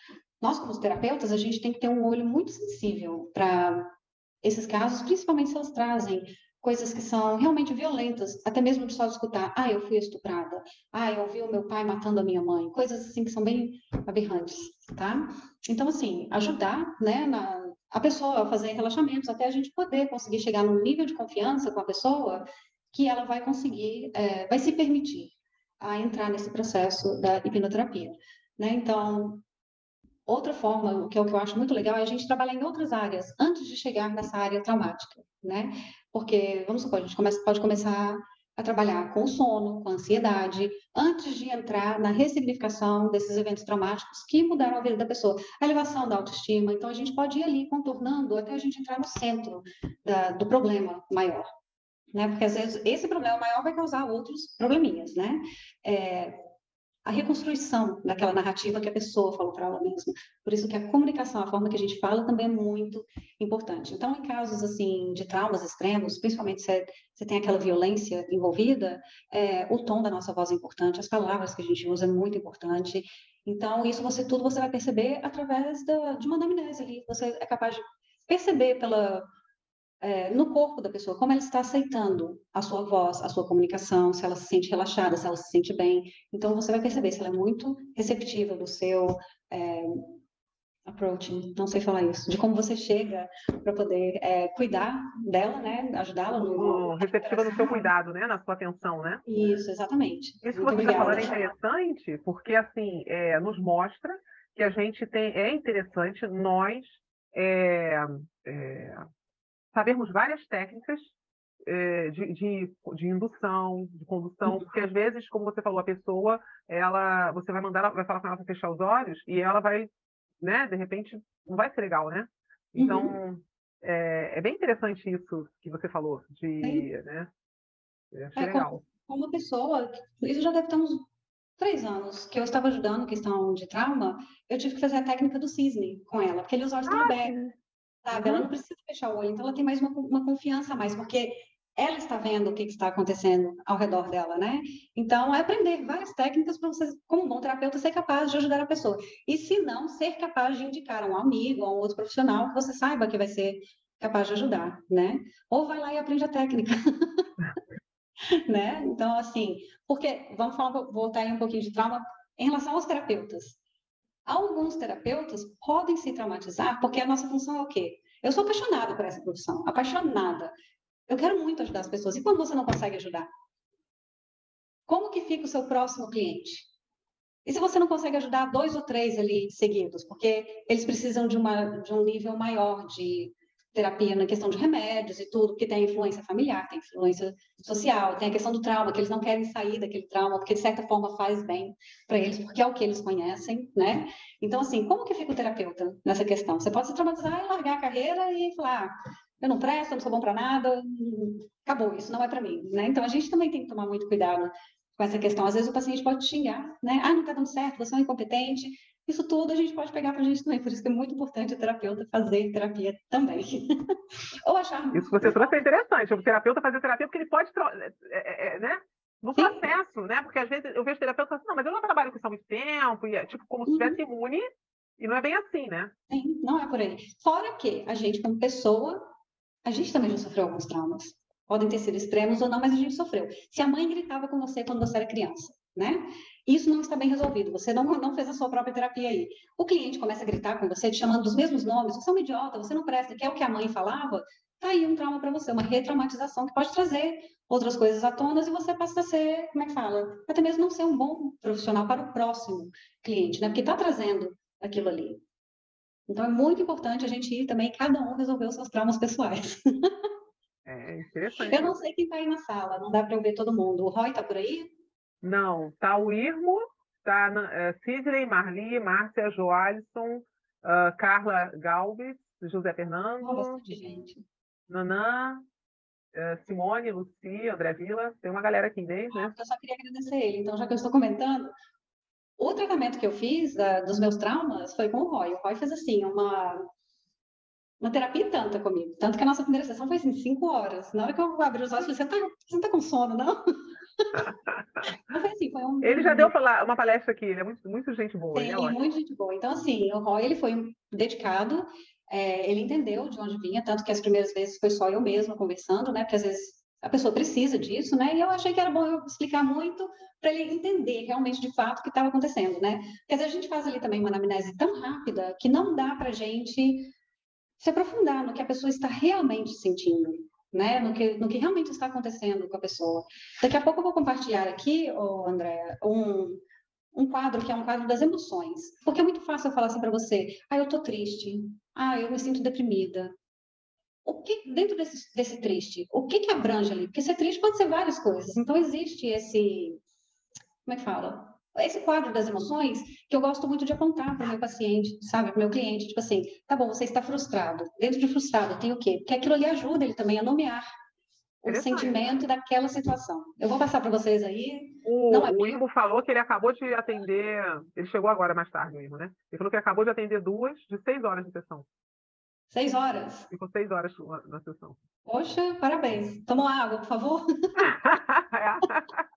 S2: nós, como terapeutas, a gente tem que ter um olho muito sensível para esses casos, principalmente se elas trazem coisas que são realmente violentas, até mesmo de só escutar, ah, eu fui estuprada, ah, eu ouvi o meu pai matando a minha mãe, coisas assim que são bem aberrantes, tá? Então, assim, ajudar, né, na, a pessoa a fazer relaxamentos, até a gente poder conseguir chegar num nível de confiança com a pessoa que ela vai conseguir, é, vai se permitir a entrar nesse processo da hipnoterapia, né? Então, Outra forma, que é o que eu acho muito legal, é a gente trabalhar em outras áreas antes de chegar nessa área traumática, né? Porque, vamos supor, a gente começa, pode começar a trabalhar com sono, com ansiedade, antes de entrar na ressignificação desses eventos traumáticos que mudaram a vida da pessoa. A elevação da autoestima, então a gente pode ir ali contornando até a gente entrar no centro da, do problema maior. Né? Porque às vezes esse problema maior vai causar outros probleminhas, né? É, a reconstrução daquela narrativa que a pessoa falou para ela mesma. Por isso que a comunicação, a forma que a gente fala, também é muito importante. Então, em casos assim de traumas extremos, principalmente se você tem aquela violência envolvida, é, o tom da nossa voz é importante, as palavras que a gente usa é muito importante. Então, isso você tudo você vai perceber através da, de uma anamnese ali. Você é capaz de perceber pela é, no corpo da pessoa, como ela está aceitando a sua voz, a sua comunicação, se ela se sente relaxada, se ela se sente bem. Então, você vai perceber se ela é muito receptiva do seu é, approach, não sei falar isso, de como você chega para poder é, cuidar dela, né, ajudá-la no...
S3: Receptiva no seu cuidado, né, na sua atenção, né?
S2: Isso, exatamente.
S3: Isso que você está falando é interessante, porque, assim, é, nos mostra que a gente tem, é interessante nós é, é, sabermos várias técnicas é, de, de, de, indução, de condução, porque às vezes, como você falou, a pessoa, ela, você vai mandar, vai falar com ela para fechar os olhos e ela vai, né, de repente, não vai ser legal, né? Então, uhum. é, é, bem interessante isso que você falou, de, né?
S2: Eu achei é, legal. Como pessoa, isso já deve ter uns três anos que eu estava ajudando questão de trauma, eu tive que fazer a técnica do cisne com ela, porque ele os olhos estão ah, abertos, sabe? Uhum. Ela não precisa fechar o olho, então ela tem mais uma, uma confiança a mais, porque ela está vendo o que, está acontecendo ao redor dela, né? Então, é aprender várias técnicas para você, como um bom terapeuta, ser capaz de ajudar a pessoa. E, se não, ser capaz de indicar a um amigo, a um outro profissional que você saiba que vai ser capaz de ajudar, né? Ou vai lá e aprende a técnica. né? Então, assim, porque, vamos falar, voltar aí um pouquinho de trauma em relação aos terapeutas. Alguns terapeutas podem se traumatizar porque a nossa função é o quê? Eu sou apaixonada por essa profissão, apaixonada. Eu quero muito ajudar as pessoas. E quando você não consegue ajudar? Como que fica o seu próximo cliente? E se você não consegue ajudar dois ou três ali seguidos, porque eles precisam de, uma, de um nível maior de terapia na questão de remédios e tudo, porque tem influência familiar, tem influência social, tem a questão do trauma, que eles não querem sair daquele trauma, porque de certa forma faz bem para eles, porque é o que eles conhecem, né? Então, assim, como que fica o terapeuta nessa questão? Você pode se traumatizar e largar a carreira e falar, ah, eu não presto, eu não sou bom para nada, acabou, isso não é para mim, né? Então, a gente também tem que tomar muito cuidado com essa questão. Às vezes o paciente pode xingar, né? Ah, não está dando certo, você é um incompetente. Isso tudo a gente pode pegar para a gente também, por isso que é muito importante o terapeuta fazer terapia também.
S3: Ou achar... Isso que você trouxe é interessante, o terapeuta fazer terapia, porque ele pode, é, é, é, né? No processo, Sim. né? Porque às vezes eu vejo terapeuta assim, não, mas eu não trabalho com isso há muito tempo, e é tipo como se estivesse uhum. imune, e não é bem assim, né?
S2: Sim, não é por aí. Fora que a gente, como pessoa, a gente também já sofreu alguns traumas. Podem ter sido extremos ou não, mas a gente sofreu. Se a mãe gritava com você quando você era criança, né? Isso não está bem resolvido. Você não, não fez a sua própria terapia aí. O cliente começa a gritar com você, te chamando dos mesmos nomes. Você é um idiota, você não presta, que é o que a mãe falava. Tá aí um trauma para você, uma retraumatização que pode trazer outras coisas à tona e você passa a ser, como é que fala? Até mesmo não ser um bom profissional para o próximo cliente, né? Porque está trazendo aquilo ali. Então é muito importante a gente ir também, cada um resolver os seus traumas pessoais.
S3: É interessante.
S2: Eu não sei quem está aí na sala, não dá para eu ver todo mundo. O Roy está por aí?
S3: Não, tá o Irmo, tá é, Sidney, Marli, Márcia, Joalisson, uh, Carla Galves, José Fernando,
S2: Bastante gente.
S3: Nanã, Simone, Luci, André Vila, tem uma galera aqui desde, né?
S2: Eu só queria agradecer ele. Então, já que eu estou comentando, o tratamento que eu fiz da, dos meus traumas foi com o Roy. O Roy fez assim, uma, uma terapia tanta comigo. Tanto que a nossa primeira sessão foi assim, cinco horas. Na hora que eu abri os olhos, eu falei, você, tá, você não tá com sono, não?
S3: foi assim, foi um... Ele já deu uma palestra aqui, ele é muito, muito gente boa.
S2: Sim, é muito gente boa. Então, assim, o Roy ele foi dedicado, é, ele entendeu de onde vinha, tanto que as primeiras vezes foi só eu mesma conversando, né? Porque às vezes a pessoa precisa disso, né? E eu achei que era bom eu explicar muito para ele entender realmente de fato o que estava acontecendo, né? Porque às vezes a gente faz ali também uma anamnese tão rápida que não dá para gente se aprofundar no que a pessoa está realmente sentindo, né? No que, no que realmente está acontecendo com a pessoa. Daqui a pouco eu vou compartilhar aqui, oh, André, um, um quadro que é um quadro das emoções. Porque é muito fácil eu falar assim para você, ah, eu tô triste, ah, eu me sinto deprimida. O que, dentro desse, desse triste, o que que abrange ali? Porque ser triste pode ser várias coisas. Então, existe esse, como é que fala? Esse quadro das emoções que eu gosto muito de apontar para o meu paciente, sabe, para o meu cliente, tipo assim, tá bom, você está frustrado. Dentro de frustrado tem o quê? Porque aquilo ali ajuda ele também a nomear o sentimento daquela situação. Eu vou passar para vocês aí.
S3: O, é o falou que ele acabou de atender, ele chegou agora mais tarde, o Irmo, né? Ele falou que acabou de atender duas de seis horas de sessão.
S2: Seis horas?
S3: Ficou seis horas na sessão.
S2: Poxa, parabéns. Toma água, por favor.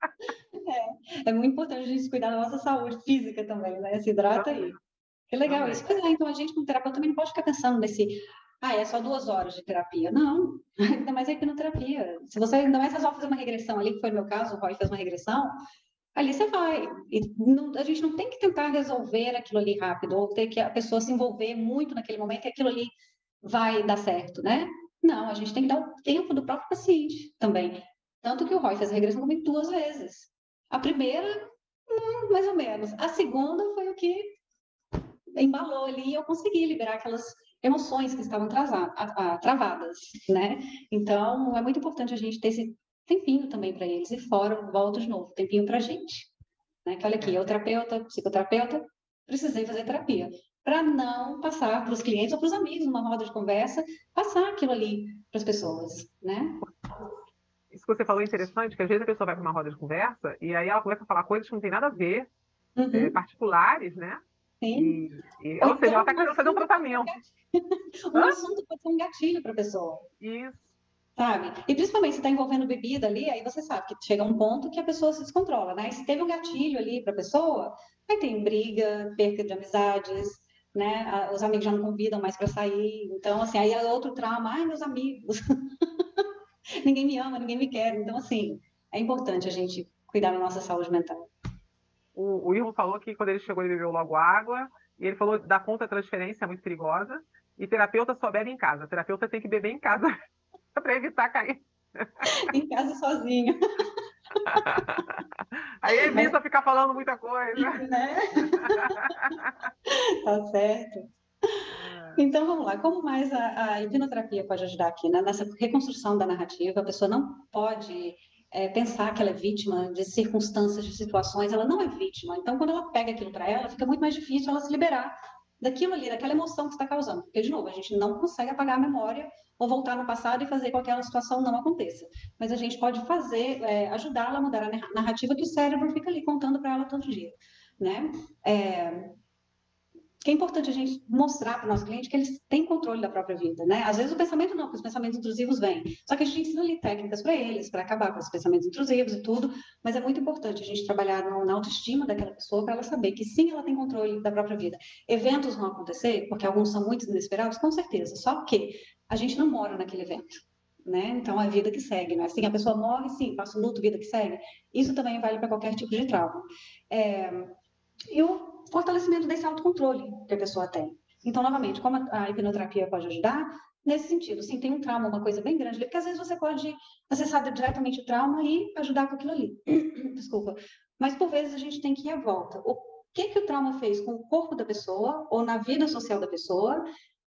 S2: é, é muito importante a gente cuidar da nossa saúde física também, né? Se hidrata aí. Que legal isso. Pois é, então a gente, como terapeuta, também não pode ficar pensando nesse. Ah, é só duas horas de terapia. Não, ainda mais a hipnoterapia. Se você ainda mais resolve fazer uma regressão ali, que foi o meu caso, o Roy fez uma regressão, ali você vai. Não, a gente não tem que tentar resolver aquilo ali rápido, ou ter que a pessoa se envolver muito naquele momento e aquilo ali vai dar certo, né? Não, a gente tem que dar o tempo do próprio paciente também. Tanto que o Roy fez a regressão comigo duas vezes. A primeira, hum, mais ou menos. A segunda foi o que embalou ali e eu consegui liberar aquelas emoções que estavam travadas, né? Então, é muito importante a gente ter esse tempinho também para eles. E fora, volto de novo, tempinho para a gente. Né? Que olha aqui, eu terapeuta, psicoterapeuta, precisei fazer terapia. para não passar para os clientes ou para os amigos numa roda de conversa, passar aquilo ali para as pessoas, né?
S3: Isso que você falou é interessante, que às vezes a pessoa vai para uma roda de conversa e aí ela começa a falar coisas que não tem nada a ver, uhum. é, particulares, né?
S2: Sim.
S3: E, e, ou, ou seja, ela está querendo fazer um tratamento.
S2: um assunto pode ser um gatilho para a pessoa.
S3: Isso.
S2: Sabe? E principalmente se está envolvendo bebida ali, aí você sabe que chega um ponto que a pessoa se descontrola, né? E se teve um gatilho ali para a pessoa, aí tem briga, perda de amizades, né? Os amigos já não convidam mais para sair. Então, assim, aí é outro trauma. Ai, meus amigos. ninguém me ama, ninguém me quer. Então, assim, é importante a gente cuidar da nossa saúde mental.
S3: O, o Irmão falou que quando ele chegou, ele bebeu logo água. E ele falou da conta transferência é muito perigosa. E terapeuta só bebe em casa. terapeuta tem que beber em casa para evitar cair.
S2: em casa sozinho.
S3: Aí evita Mas... ficar falando muita coisa.
S2: Né? tá certo. É. Então vamos lá, como mais a, a hipnoterapia pode ajudar aqui né? nessa reconstrução da narrativa? A pessoa não pode é, pensar que ela é vítima de circunstâncias, de situações, ela não é vítima. Então, quando ela pega aquilo para ela, fica muito mais difícil ela se liberar daquilo ali, daquela emoção que está causando. Porque, de novo, a gente não consegue apagar a memória ou voltar no passado e fazer com que aquela situação não aconteça. Mas a gente pode fazer, é, ajudá-la a mudar a narrativa que o cérebro fica ali contando para ela todo dia. Né? É, que é importante a gente mostrar para o nosso cliente que eles têm controle da própria vida, né? Às vezes o pensamento não, porque os pensamentos intrusivos vêm. Só que a gente ensina ali técnicas para eles, para acabar com os pensamentos intrusivos e tudo, mas é muito importante a gente trabalhar na autoestima daquela pessoa para ela saber que sim, ela tem controle da própria vida. Eventos vão acontecer, porque alguns são muito inesperados, com certeza, só que a gente não mora naquele evento. Né? Então, é a vida que segue, né? Assim, a pessoa morre, sim, passa o luto, vida que segue. Isso também vale para qualquer tipo de trauma. É... E o fortalecimento desse autocontrole que a pessoa tem. Então, novamente, como a hipnoterapia pode ajudar? Nesse sentido, sim, tem um trauma, uma coisa bem grande ali, porque às vezes você pode acessar diretamente o trauma e ajudar com aquilo ali. Desculpa. Mas, por vezes, a gente tem que ir à volta. O que, que o trauma fez com o corpo da pessoa ou na vida social da pessoa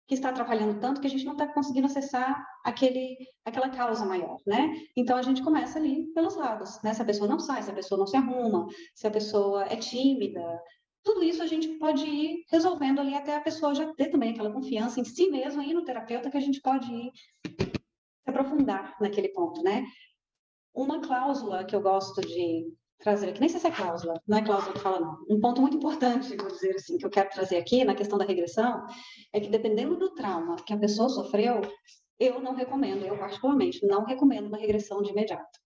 S2: que está atrapalhando tanto que a gente não está conseguindo acessar aquele, aquela causa maior, né? Então a gente começa ali pelos lados, né? Se a pessoa não sai, se a pessoa não se arruma, se a pessoa é tímida, tudo isso a gente pode ir resolvendo ali até a pessoa já ter também aquela confiança em si mesma e no terapeuta que a gente pode ir se aprofundar naquele ponto, né? Uma cláusula que eu gosto de trazer aqui, nem sei se é cláusula, não é cláusula que fala não. Um ponto muito importante, vou dizer assim, que eu quero trazer aqui na questão da regressão, é que dependendo do trauma que a pessoa sofreu, eu não recomendo, eu particularmente não recomendo uma regressão de imediato.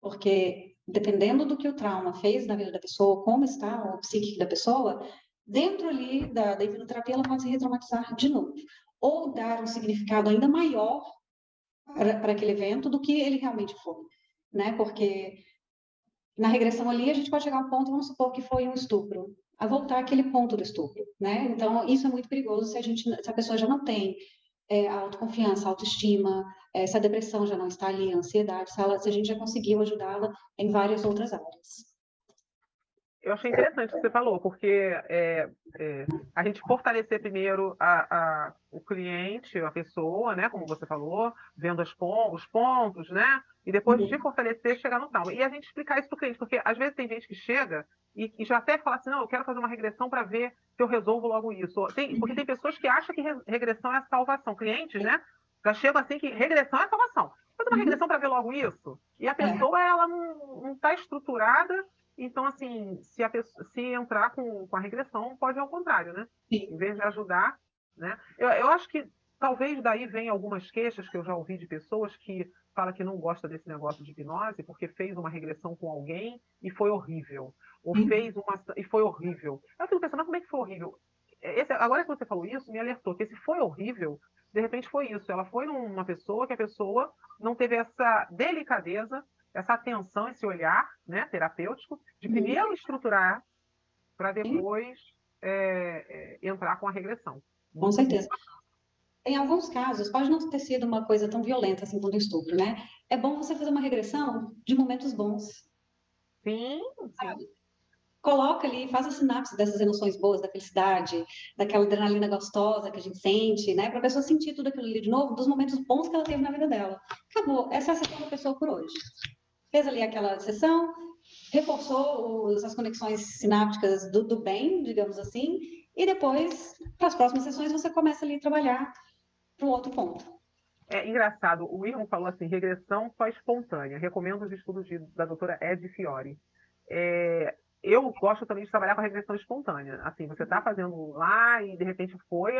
S2: Porque dependendo do que o trauma fez na vida da pessoa, como está o psíquico da pessoa, dentro ali da, da hipnoterapia ela pode se retraumatizar de novo. Ou dar um significado ainda maior para aquele evento do que ele realmente foi. Né? Porque na regressão ali a gente pode chegar a um ponto, vamos supor que foi um estupro, a voltar àquele ponto do estupro, né? Então isso é muito perigoso se a gente, se a pessoa já não tem é, autoconfiança, autoestima, se a depressão já não está ali, a ansiedade, se, ela, se a gente já conseguiu ajudá-la em várias outras áreas.
S3: Eu achei interessante o que você falou, porque é, é, a gente fortalecer primeiro a, a, o cliente, a pessoa, né, como você falou, vendo pon os pontos, né, e depois uhum. de fortalecer, chegar no tal. E a gente explicar isso para o cliente, porque às vezes tem gente que chega e, e, já até fala assim, não, eu quero fazer uma regressão para ver se eu resolvo logo isso. Tem, porque tem pessoas que acham que regressão é salvação. Clientes, né, já chegam assim que regressão é salvação. Fazer uma uhum. regressão para ver logo isso. E a é. pessoa, ela não está estruturada então, assim, se, a pessoa, se entrar com, com a regressão, pode ao contrário, né? Sim. Em vez de ajudar, né? Eu, eu acho que talvez daí venham algumas queixas que eu já ouvi de pessoas que falam que não gosta desse negócio de hipnose porque fez uma regressão com alguém e foi horrível. Ou uhum. fez uma e foi horrível. Eu fico pensando, mas como é que foi horrível? Esse, agora que você falou isso, me alertou que se foi horrível, de repente foi isso. Ela foi numa pessoa que a pessoa não teve essa delicadeza essa atenção, esse olhar né, terapêutico, de uhum. primeiro estruturar para depois é, é, entrar com a regressão.
S2: Com certeza. Em alguns casos, pode não ter sido uma coisa tão violenta assim quanto o estupro, né? É bom você fazer uma regressão de momentos bons.
S3: Sim, sim.
S2: Coloca ali, faz a sinapse dessas emoções boas, da felicidade, daquela adrenalina gostosa que a gente sente, né? Para a pessoa sentir tudo aquilo ali de novo, dos momentos bons que ela teve na vida dela. Acabou. Essa é a sessão da pessoa por hoje fez ali aquela sessão, reforçou os, as conexões sinápticas do, do bem, digamos assim, e depois, para as próximas sessões, você começa ali a trabalhar para o outro ponto.
S3: É engraçado, o Irmão falou assim, regressão só espontânea. Recomendo os estudos de, da doutora Ed Fiore. É, eu gosto também de trabalhar com a regressão espontânea. Assim, você está fazendo lá e de repente foi.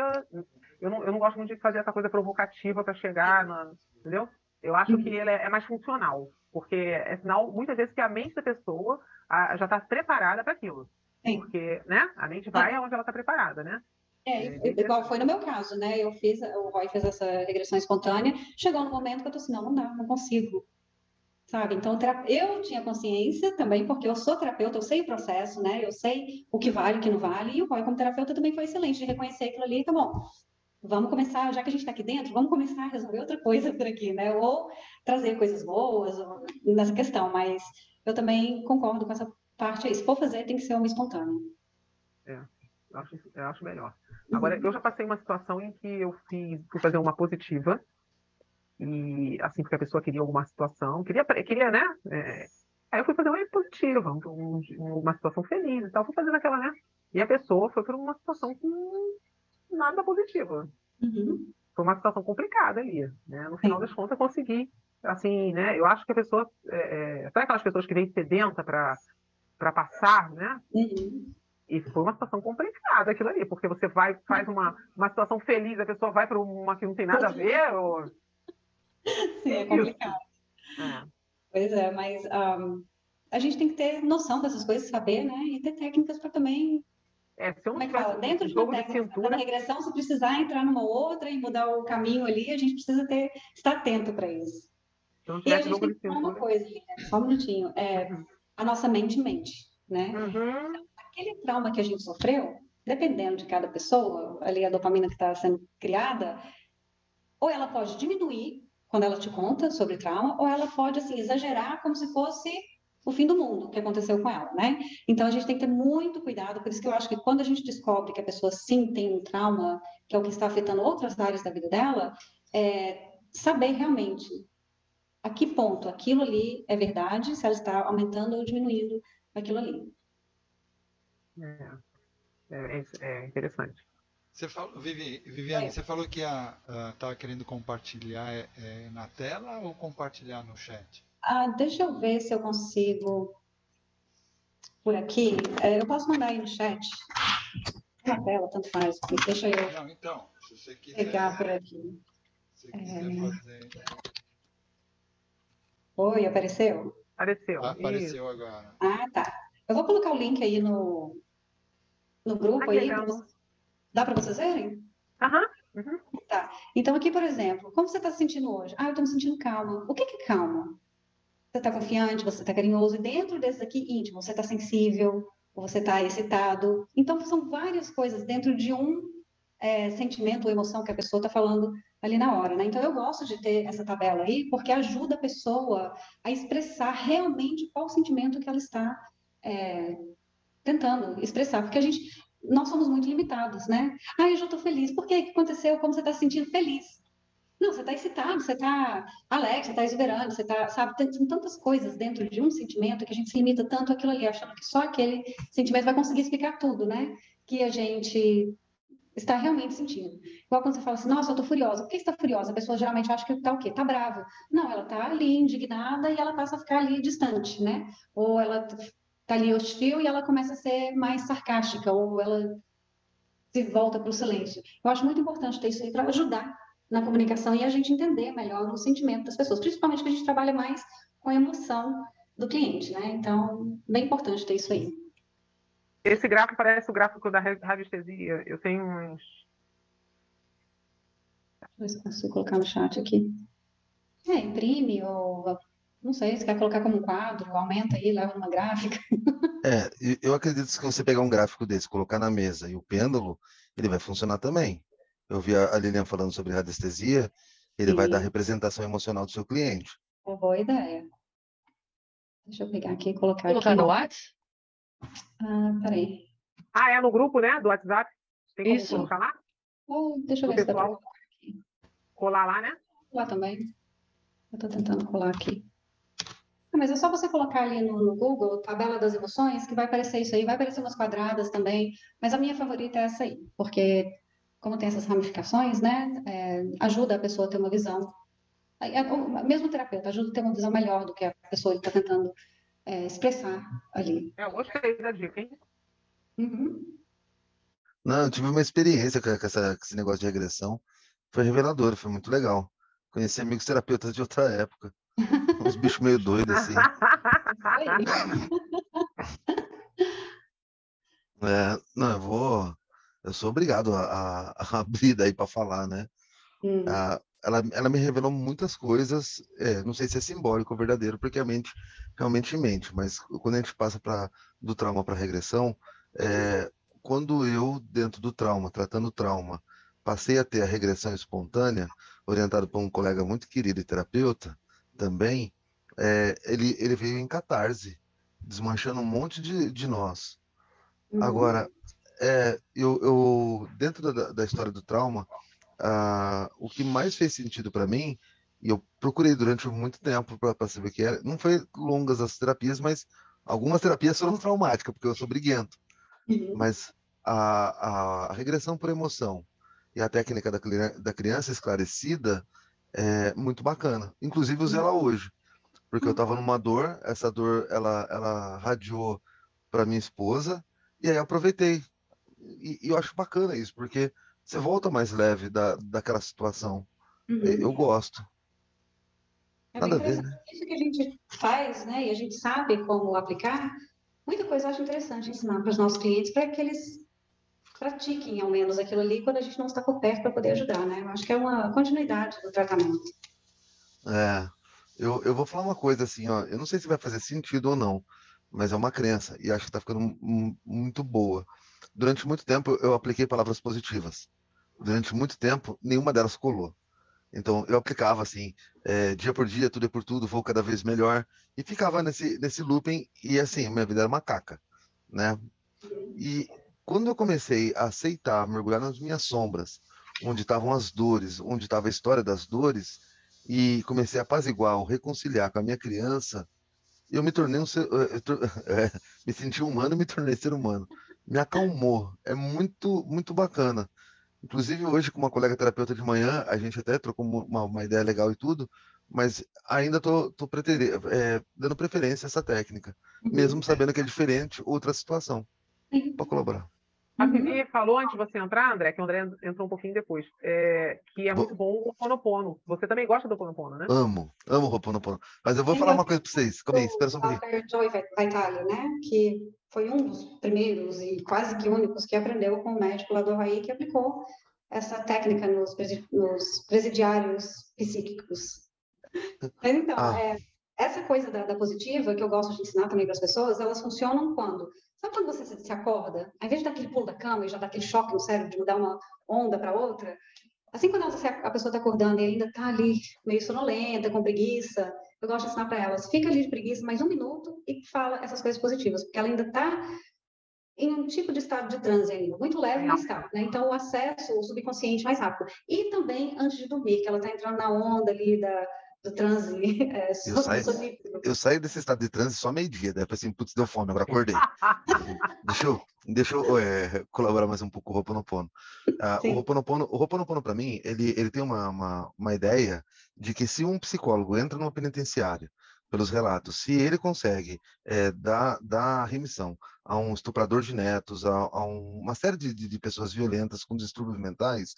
S3: Eu não, eu não gosto muito de fazer essa coisa provocativa para chegar, na, entendeu? Eu acho que ele é, é mais funcional, porque é sinal, muitas vezes, que a mente da pessoa a, já está preparada para aquilo. Sim. Porque, né? A mente vai aonde ela está preparada, né?
S2: É, é igual foi no meu caso, né? Eu fiz, o Roy fez essa regressão espontânea, chegou no momento que eu tô assim, não, não dá, não consigo sabe? Então, eu tinha consciência também, porque eu sou terapeuta, eu sei o processo, né? Eu sei o que vale, o que não vale, e o Roy, como terapeuta, também foi excelente de reconhecer aquilo ali, tá bom. Vamos começar, já que a gente está aqui dentro, vamos começar a resolver outra coisa por aqui, né? Ou trazer coisas boas nessa questão, mas eu também concordo com essa parte aí. Se for fazer, tem que ser uma espontânea.
S3: É, eu acho, eu acho melhor. Agora, eu já passei uma situação em que eu fiz, fui fazer uma positiva, e assim, porque a pessoa queria alguma situação, queria, queria né? É, aí eu fui fazer uma positiva, um, uma situação feliz e tal, fui fazendo aquela, né? E a pessoa foi para uma situação com nada positiva. Uhum. Foi uma situação complicada ali, né? No final Sim. das contas, eu consegui, assim, né? Eu acho que a pessoa, é, é sabe aquelas pessoas que vêm sedenta para para passar, né? Uhum. E foi uma situação complicada aquilo ali, porque você vai, faz uma, uma situação feliz, a pessoa vai para uma que não tem nada a ver, ou
S2: Sim, é complicado. É. Pois é, mas um, a gente tem que ter noção dessas coisas, saber, né? E ter técnicas para também.
S3: É,
S2: não Como é que fala? Dentro de uma técnica, de cintura... regressão, se precisar entrar numa outra e mudar o caminho ali, a gente precisa ter, estar atento para isso. Então, e a gente tem que falar uma coisa, só um minutinho. É, uhum. A nossa mente mente, né? Uhum. Aquele trauma que a gente sofreu, dependendo de cada pessoa, ali a dopamina que está sendo criada, ou ela pode diminuir quando ela te conta sobre trauma, ou ela pode assim exagerar como se fosse o fim do mundo que aconteceu com ela, né? Então a gente tem que ter muito cuidado, por isso que eu acho que quando a gente descobre que a pessoa sim tem um trauma, que é o que está afetando outras áreas da vida dela, é saber realmente a que ponto aquilo ali é verdade, se ela está aumentando ou diminuindo aquilo ali.
S3: É, é, é interessante.
S1: Você falou, Vivi, Viviane, é. você falou que estava querendo compartilhar é, é, na tela ou compartilhar no chat?
S2: Ah, deixa eu ver se eu consigo por aqui. É, eu posso mandar aí no chat. Na tela, tanto faz. Deixa eu
S1: Não, então, se você quiser,
S2: pegar por aqui.
S1: Se quiser é. fazer...
S2: Oi, apareceu?
S3: Apareceu.
S1: Ah, apareceu Isso. agora.
S2: Ah, tá. Eu vou colocar o link aí no, no grupo ah, aí. Dá para vocês verem?
S3: Aham. Uhum.
S2: Tá. Então, aqui, por exemplo, como você está se sentindo hoje? Ah, eu estou me sentindo calma. O que, que é calma? Você está confiante, você está carinhoso, e dentro desse aqui, íntimo, você está sensível, ou você está excitado. Então, são várias coisas dentro de um é, sentimento ou emoção que a pessoa está falando ali na hora, né? Então, eu gosto de ter essa tabela aí, porque ajuda a pessoa a expressar realmente qual sentimento que ela está é, tentando expressar. Porque a gente, nós somos muito limitados, né? Ah, eu já estou feliz. Por que? O que aconteceu? Como você está se sentindo feliz? Não, você está excitado, você está alegre, você está exuberante, você está, sabe? Tem tantas coisas dentro de um sentimento que a gente se limita tanto àquilo ali, achando que só aquele sentimento vai conseguir explicar tudo, né? Que a gente está realmente sentindo. Igual quando você fala assim, nossa, eu estou furiosa. Por que está furiosa? A pessoa geralmente acha que está o quê? Está brava. Não, ela está ali indignada e ela passa a ficar ali distante, né? Ou ela está ali hostil e ela começa a ser mais sarcástica, ou ela se volta para o silêncio. Eu acho muito importante ter isso aí para ajudar na comunicação e a gente entender melhor o sentimento das pessoas, principalmente que a gente trabalha mais com a emoção do cliente, né? Então, bem importante ter isso aí.
S3: Esse gráfico parece o gráfico da radiestesia. Eu tenho uns.
S2: Deixa eu ver se consigo colocar no chat aqui. É, imprime ou não sei, se quer colocar como um quadro, aumenta aí, leva uma gráfica.
S5: É, eu acredito que se você pegar um gráfico desse, colocar na mesa e o pêndulo, ele vai funcionar também. Eu vi a Lilian falando sobre radiestesia, ele Sim. vai dar representação emocional do seu cliente.
S2: Uma boa ideia. Deixa eu pegar aqui e colocar
S7: Colocar
S2: aqui.
S7: no WhatsApp?
S2: Ah, peraí.
S3: Ah, é no grupo, né? Do WhatsApp? Tem como Isso. colocar lá?
S2: Oh, deixa eu ver se dá pra...
S3: Colar lá, né?
S2: Lá também. Eu estou tentando colar aqui. Mas é só você colocar ali no, no, Google, tabela das emoções, que vai aparecer isso aí, vai aparecer umas quadradas também, mas a minha favorita é essa aí, porque como tem essas ramificações, né, é, ajuda a pessoa a ter uma visão. É, mesmo o terapeuta ajuda a ter uma visão melhor do que a pessoa está tentando é, expressar ali.
S3: É, eu gostei da dica, hein?
S2: Uhum.
S5: Não, eu tive uma experiência com, essa, com esse negócio de regressão. Foi revelador, foi muito legal. Conheci amigos terapeutas de outra época. Uns bichos meio doidos, assim. É, não, eu vou. Eu sou obrigado a, a abrir daí para falar, né?
S2: Hum.
S5: Ah, ela, ela me revelou muitas coisas, é, não sei se é simbólico ou verdadeiro, porque a mente realmente mente, mas quando a gente passa pra, do trauma para regressão, é, quando eu, dentro do trauma, tratando o trauma, passei a ter a regressão espontânea, orientado por um colega muito querido e terapeuta também, é, ele, ele veio em catarse, desmanchando um monte de, de nós.
S2: Uhum.
S5: Agora, é, eu, eu, dentro da, da história do trauma, ah, o que mais fez sentido para mim, e eu procurei durante muito tempo para saber o que era, não foi longas as terapias, mas algumas terapias foram traumáticas, porque eu sou briguento.
S2: Uhum.
S5: Mas a, a, a, regressão por emoção e a técnica da, da criança esclarecida é muito bacana. Inclusive usei ela hoje, porque eu estava numa dor, essa dor ela, ela radiou para minha esposa, e aí eu aproveitei. E, e eu acho bacana isso, porque você volta mais leve da, daquela situação.
S2: Uhum.
S5: Eu gosto.
S2: É
S5: Nada a ver, né?
S2: Isso que a gente faz, né? E a gente sabe como aplicar. Muita coisa eu acho interessante ensinar para os nossos clientes para que eles pratiquem ao menos aquilo ali quando a gente não está por perto para poder ajudar, né? Eu acho que é uma continuidade do tratamento.
S5: É. Eu, eu vou falar uma coisa assim, ó. Eu não sei se vai fazer sentido ou não, mas é uma crença e acho que está ficando muito boa. Durante muito tempo eu apliquei palavras positivas durante muito tempo, nenhuma delas colou. Então eu aplicava assim, é, dia por dia, tudo é por tudo, vou cada vez melhor e ficava nesse nesse looping e assim minha vida era uma caca, né? E quando eu comecei a aceitar, mergulhar nas minhas sombras, onde estavam as dores, onde estava a história das dores e comecei a apaziguar, reconciliar com a minha criança, eu me tornei um ser, é, me senti humano, e me tornei ser humano. Me acalmou, é muito muito bacana. Inclusive, hoje, com uma colega terapeuta de manhã, a gente até trocou uma, uma ideia legal e tudo, mas ainda estou tô, tô é, dando preferência a essa técnica, uhum. mesmo sabendo que é diferente outra situação. Para colaborar.
S3: A Vivi falou antes de você entrar, André, que o André entrou um pouquinho depois, é, que é muito bom o Ponopono. Você também gosta do Ponopono, né?
S5: Amo, amo o Ponopono. Mas eu vou falar uma coisa para vocês. Calma aí, espera só um pouquinho.
S2: Joy Vitale, né? Que foi um dos primeiros e quase que únicos que aprendeu com o médico lá do Havaí que aplicou essa técnica nos, nos presidiários psíquicos. Mas então, ah. é, essa coisa da, da, positiva, que eu gosto de ensinar também para as pessoas, elas funcionam quando? Sabe quando você se, acorda, ao invés de dar aquele pulo da cama e já dar aquele choque no cérebro de mudar uma onda para outra, assim quando a pessoa está acordando e ainda está ali meio sonolenta, com preguiça, eu gosto de ensinar para elas, fica ali de preguiça mais um minuto e fala essas coisas positivas, porque ela ainda está em um tipo de estado de transe ainda, muito leve, mas está. Né? Então, o acesso ao subconsciente mais rápido. E também antes de dormir, que ela está entrando na onda ali da, do transe. É,
S5: eu, saio, eu saio desse estado de transe só meio-dia, daí eu assim, putz, deu fome, agora acordei. deixa eu, deixa eu é, colaborar mais um pouco com o Roponopono. Ah, o Roponopono, o Roponopono para mim, ele, ele tem uma, uma, uma ideia de que se um psicólogo entra numa penitenciária pelos relatos, se ele consegue é, dar, dar remissão a um estuprador de netos, a, a uma série de, de, pessoas violentas com distúrbios mentais,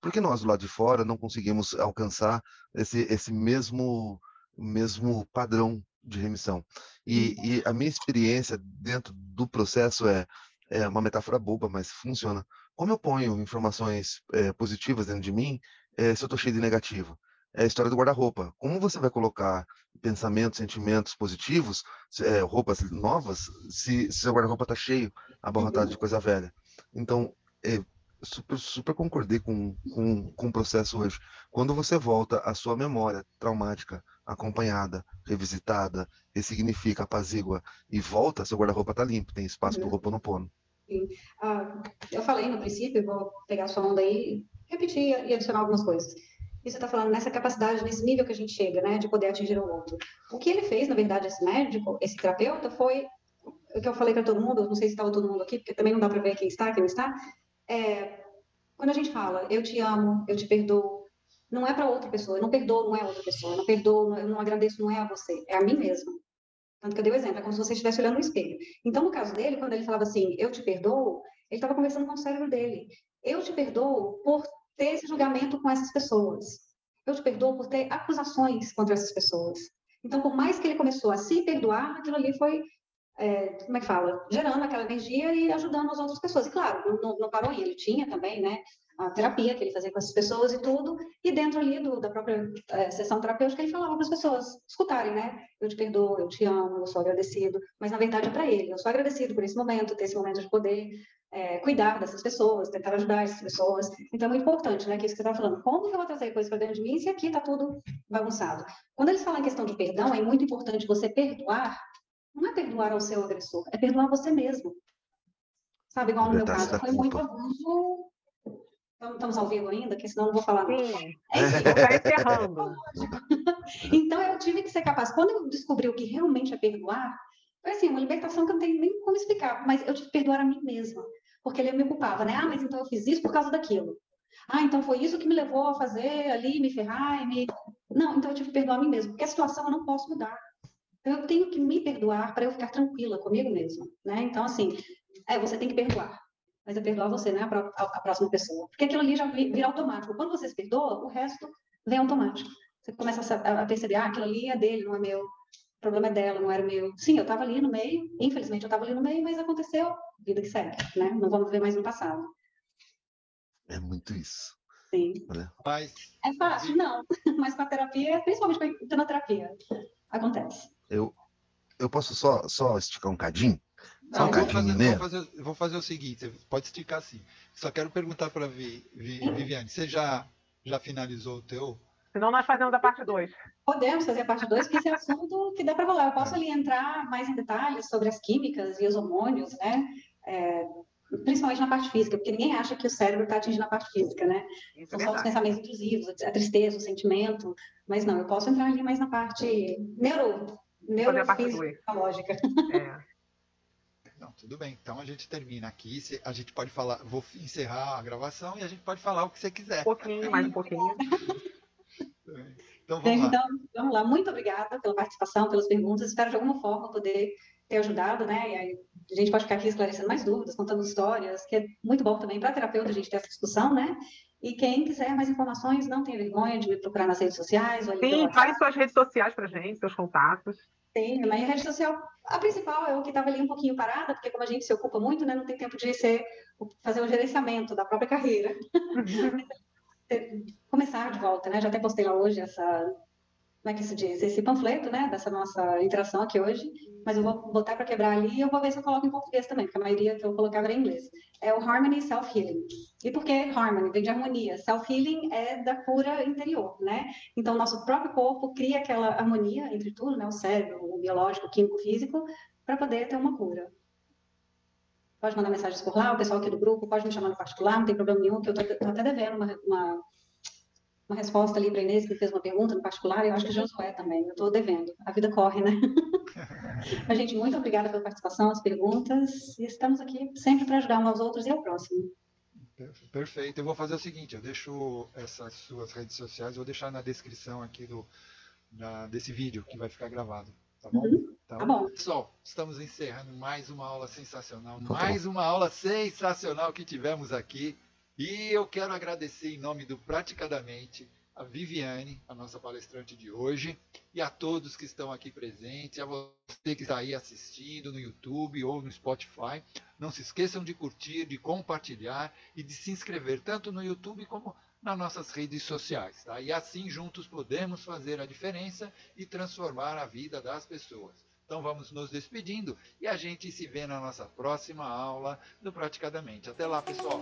S5: por que nós do lado de fora não conseguimos alcançar esse, esse mesmo, mesmo padrão de remissão? E, uhum. e a minha experiência dentro do processo é, é uma metáfora boba, mas funciona. Como eu ponho informações é, positivas dentro de mim, é, se eu estou cheio de negativo? é a história do guarda-roupa. Como você vai colocar pensamentos, sentimentos positivos, é, roupas novas, se, se seu guarda-roupa está cheio, abarrotado uhum. de coisa velha? Então, é, super, super concordei com, com, com o processo hoje. Quando você volta à sua memória traumática, acompanhada, revisitada, ressignifica, apazigua e volta, seu guarda-roupa está limpo, tem espaço para o Ho'oponopono.
S2: Sim. Ah, eu falei no princípio, vou pegar a sua onda aí, repetir e adicionar algumas coisas E você está falando nessa capacidade, nesse nível que a gente chega, né, de poder atingir o outro. O que ele fez, na verdade, esse médico, esse terapeuta, foi o que eu falei para todo mundo, não sei se estava todo mundo aqui, porque também não dá para ver quem está, quem não está. É, quando a gente fala, eu te amo, eu te perdoo, não é para outra pessoa, eu não perdoo, não é outra pessoa, eu não perdoo, eu não agradeço, não é a você, é a mim mesma. Tanto que eu dei o exemplo, é como se você estivesse olhando no espelho. Então, no caso dele, quando ele falava assim, eu te perdoo, ele estava conversando com o cérebro dele. Eu te perdoo por ter esse julgamento com essas pessoas. Eu te perdoo por ter acusações contra essas pessoas. Então, por mais que ele começou a se perdoar, aquilo ali foi, é, como é que fala? Gerando aquela energia e ajudando as outras pessoas. E claro, não, não parou aí, ele tinha também, né? A terapia que ele fazia com essas pessoas e tudo, e dentro ali do, da própria é, sessão terapêutica, ele falava para as pessoas escutarem, né? Eu te perdoo, eu te amo, eu sou agradecido, mas na verdade é para ele, eu sou agradecido por esse momento, ter esse momento de poder é, cuidar dessas pessoas, tentar ajudar essas pessoas. Então, é muito importante, né, que isso que você está falando. Como que eu vou trazer coisas para dentro de mim se aqui está tudo bagunçado? Quando eles falam em questão de perdão, é muito importante você perdoar. Não é perdoar ao seu agressor, é perdoar você mesmo. Sabe, igual no meu caso, foi muito abuso. Estamos ao vivo ainda, que senão não vou falar.
S3: Sim, está encerrando.
S2: então, eu tive que ser capaz. Quando eu descobri o que realmente é perdoar, foi assim, uma libertação que eu não tenho nem como explicar, mas eu tive que perdoar a mim mesma porque ele me culpava, né? Ah, mas então eu fiz isso por causa daquilo. Ah, então foi isso que me levou a fazer ali, me ferrar e me. Não, então eu tive que perdoar a mim mesmo, porque a situação eu não posso mudar. Então eu tenho que me perdoar para eu ficar tranquila comigo mesma, né? Então, assim, é, você tem que perdoar. Mas é perdoar você, né? A, a, a próxima pessoa. Porque aquilo ali já vira automático. Quando você se perdoa, o resto vem automático. Você começa a, a perceber, ah, aquilo ali é dele, não é meu. O problema é dela, não era meu. Sim, eu estava ali no meio, infelizmente eu estava ali no meio, mas aconteceu, vida que segue, né? Não vamos ver mais no passado.
S5: É muito isso.
S2: Sim.
S1: Mas...
S2: É fácil? Não. Mas com a terapia, principalmente com a hipnoterapia, acontece.
S5: Eu, eu posso só, só esticar um cadinho?
S1: Só um cadinho, né? Vou fazer, vou fazer o seguinte, você pode esticar assim. Só quero perguntar para a Viviane, você já, já finalizou o teu
S3: Senão nós fazemos a parte 2.
S2: Podemos fazer a parte 2, porque esse é assunto que dá para rolar. Eu posso ali entrar mais em detalhes sobre as químicas e os hormônios, né? É, principalmente na parte física, porque ninguém acha que o cérebro está atingindo a parte física, né? Isso São é só os pensamentos intrusivos, a tristeza, o sentimento, mas não, eu posso entrar ali mais na parte neuro, neurofísica, lógica. É.
S1: Não, tudo bem. Então a gente termina aqui. A gente pode falar, vou encerrar a gravação e a gente pode falar o que você quiser.
S3: Um pouquinho, mais um pouquinho.
S2: Então vamos, então, vamos lá. Muito obrigada pela participação, pelas perguntas. Espero de alguma forma poder ter ajudado, né? E aí a gente pode ficar aqui esclarecendo mais dúvidas, contando histórias, que é muito bom também para terapeuta a gente ter essa discussão, né? E quem quiser mais informações, não tenha vergonha de me procurar nas redes sociais. Ou
S3: Sim, fale suas redes sociais para gente, seus contatos.
S2: Sim, a minha rede social, a principal é o que estava ali um pouquinho parada, porque como a gente se ocupa muito, né, não tem tempo de ser, fazer o gerenciamento da própria carreira. começar de volta, né? Já até postei lá hoje essa, como é que se diz? Esse panfleto, né? Dessa nossa interação aqui hoje, mas eu vou botar para quebrar ali e eu vou ver se eu coloco em português também, porque a maioria que eu colocava era em inglês. É o Harmony Self-Healing. E por que Harmony? Vem de harmonia. Self-Healing é da cura interior, né? Então, nosso próprio corpo cria aquela harmonia entre tudo, né? O cérebro, o biológico, o químico, o físico, para poder ter uma cura pode mandar mensagens por lá, o pessoal aqui do grupo pode me chamar no particular, não tem problema nenhum, que eu estou até devendo uma, uma, uma resposta ali para Inês, que fez uma pergunta no particular, e eu acho que Josué também, eu estou devendo, a vida corre, né? Mas, gente, muito obrigada pela participação, as perguntas, e estamos aqui sempre para ajudar uns aos outros e ao próximo.
S1: Perfeito. Eu vou fazer o seguinte, eu deixo essas suas redes sociais, eu vou deixar na descrição aqui do, da, desse vídeo que vai ficar gravado. Tá bom?
S2: Uhum. Então, tá bom.
S1: Pessoal, estamos encerrando mais uma aula sensacional, mais uma aula sensacional que tivemos aqui. E eu quero agradecer em nome do Praticadamente a Viviane, a nossa palestrante de hoje, e a todos que estão aqui presentes, a você que está aí assistindo no YouTube ou no Spotify. Não se esqueçam de curtir, de compartilhar e de se inscrever tanto no YouTube como nas nossas redes sociais. Tá? E assim juntos podemos fazer a diferença e transformar a vida das pessoas. Então vamos nos despedindo e a gente se vê na nossa próxima aula do Praticadamente. Até lá, pessoal!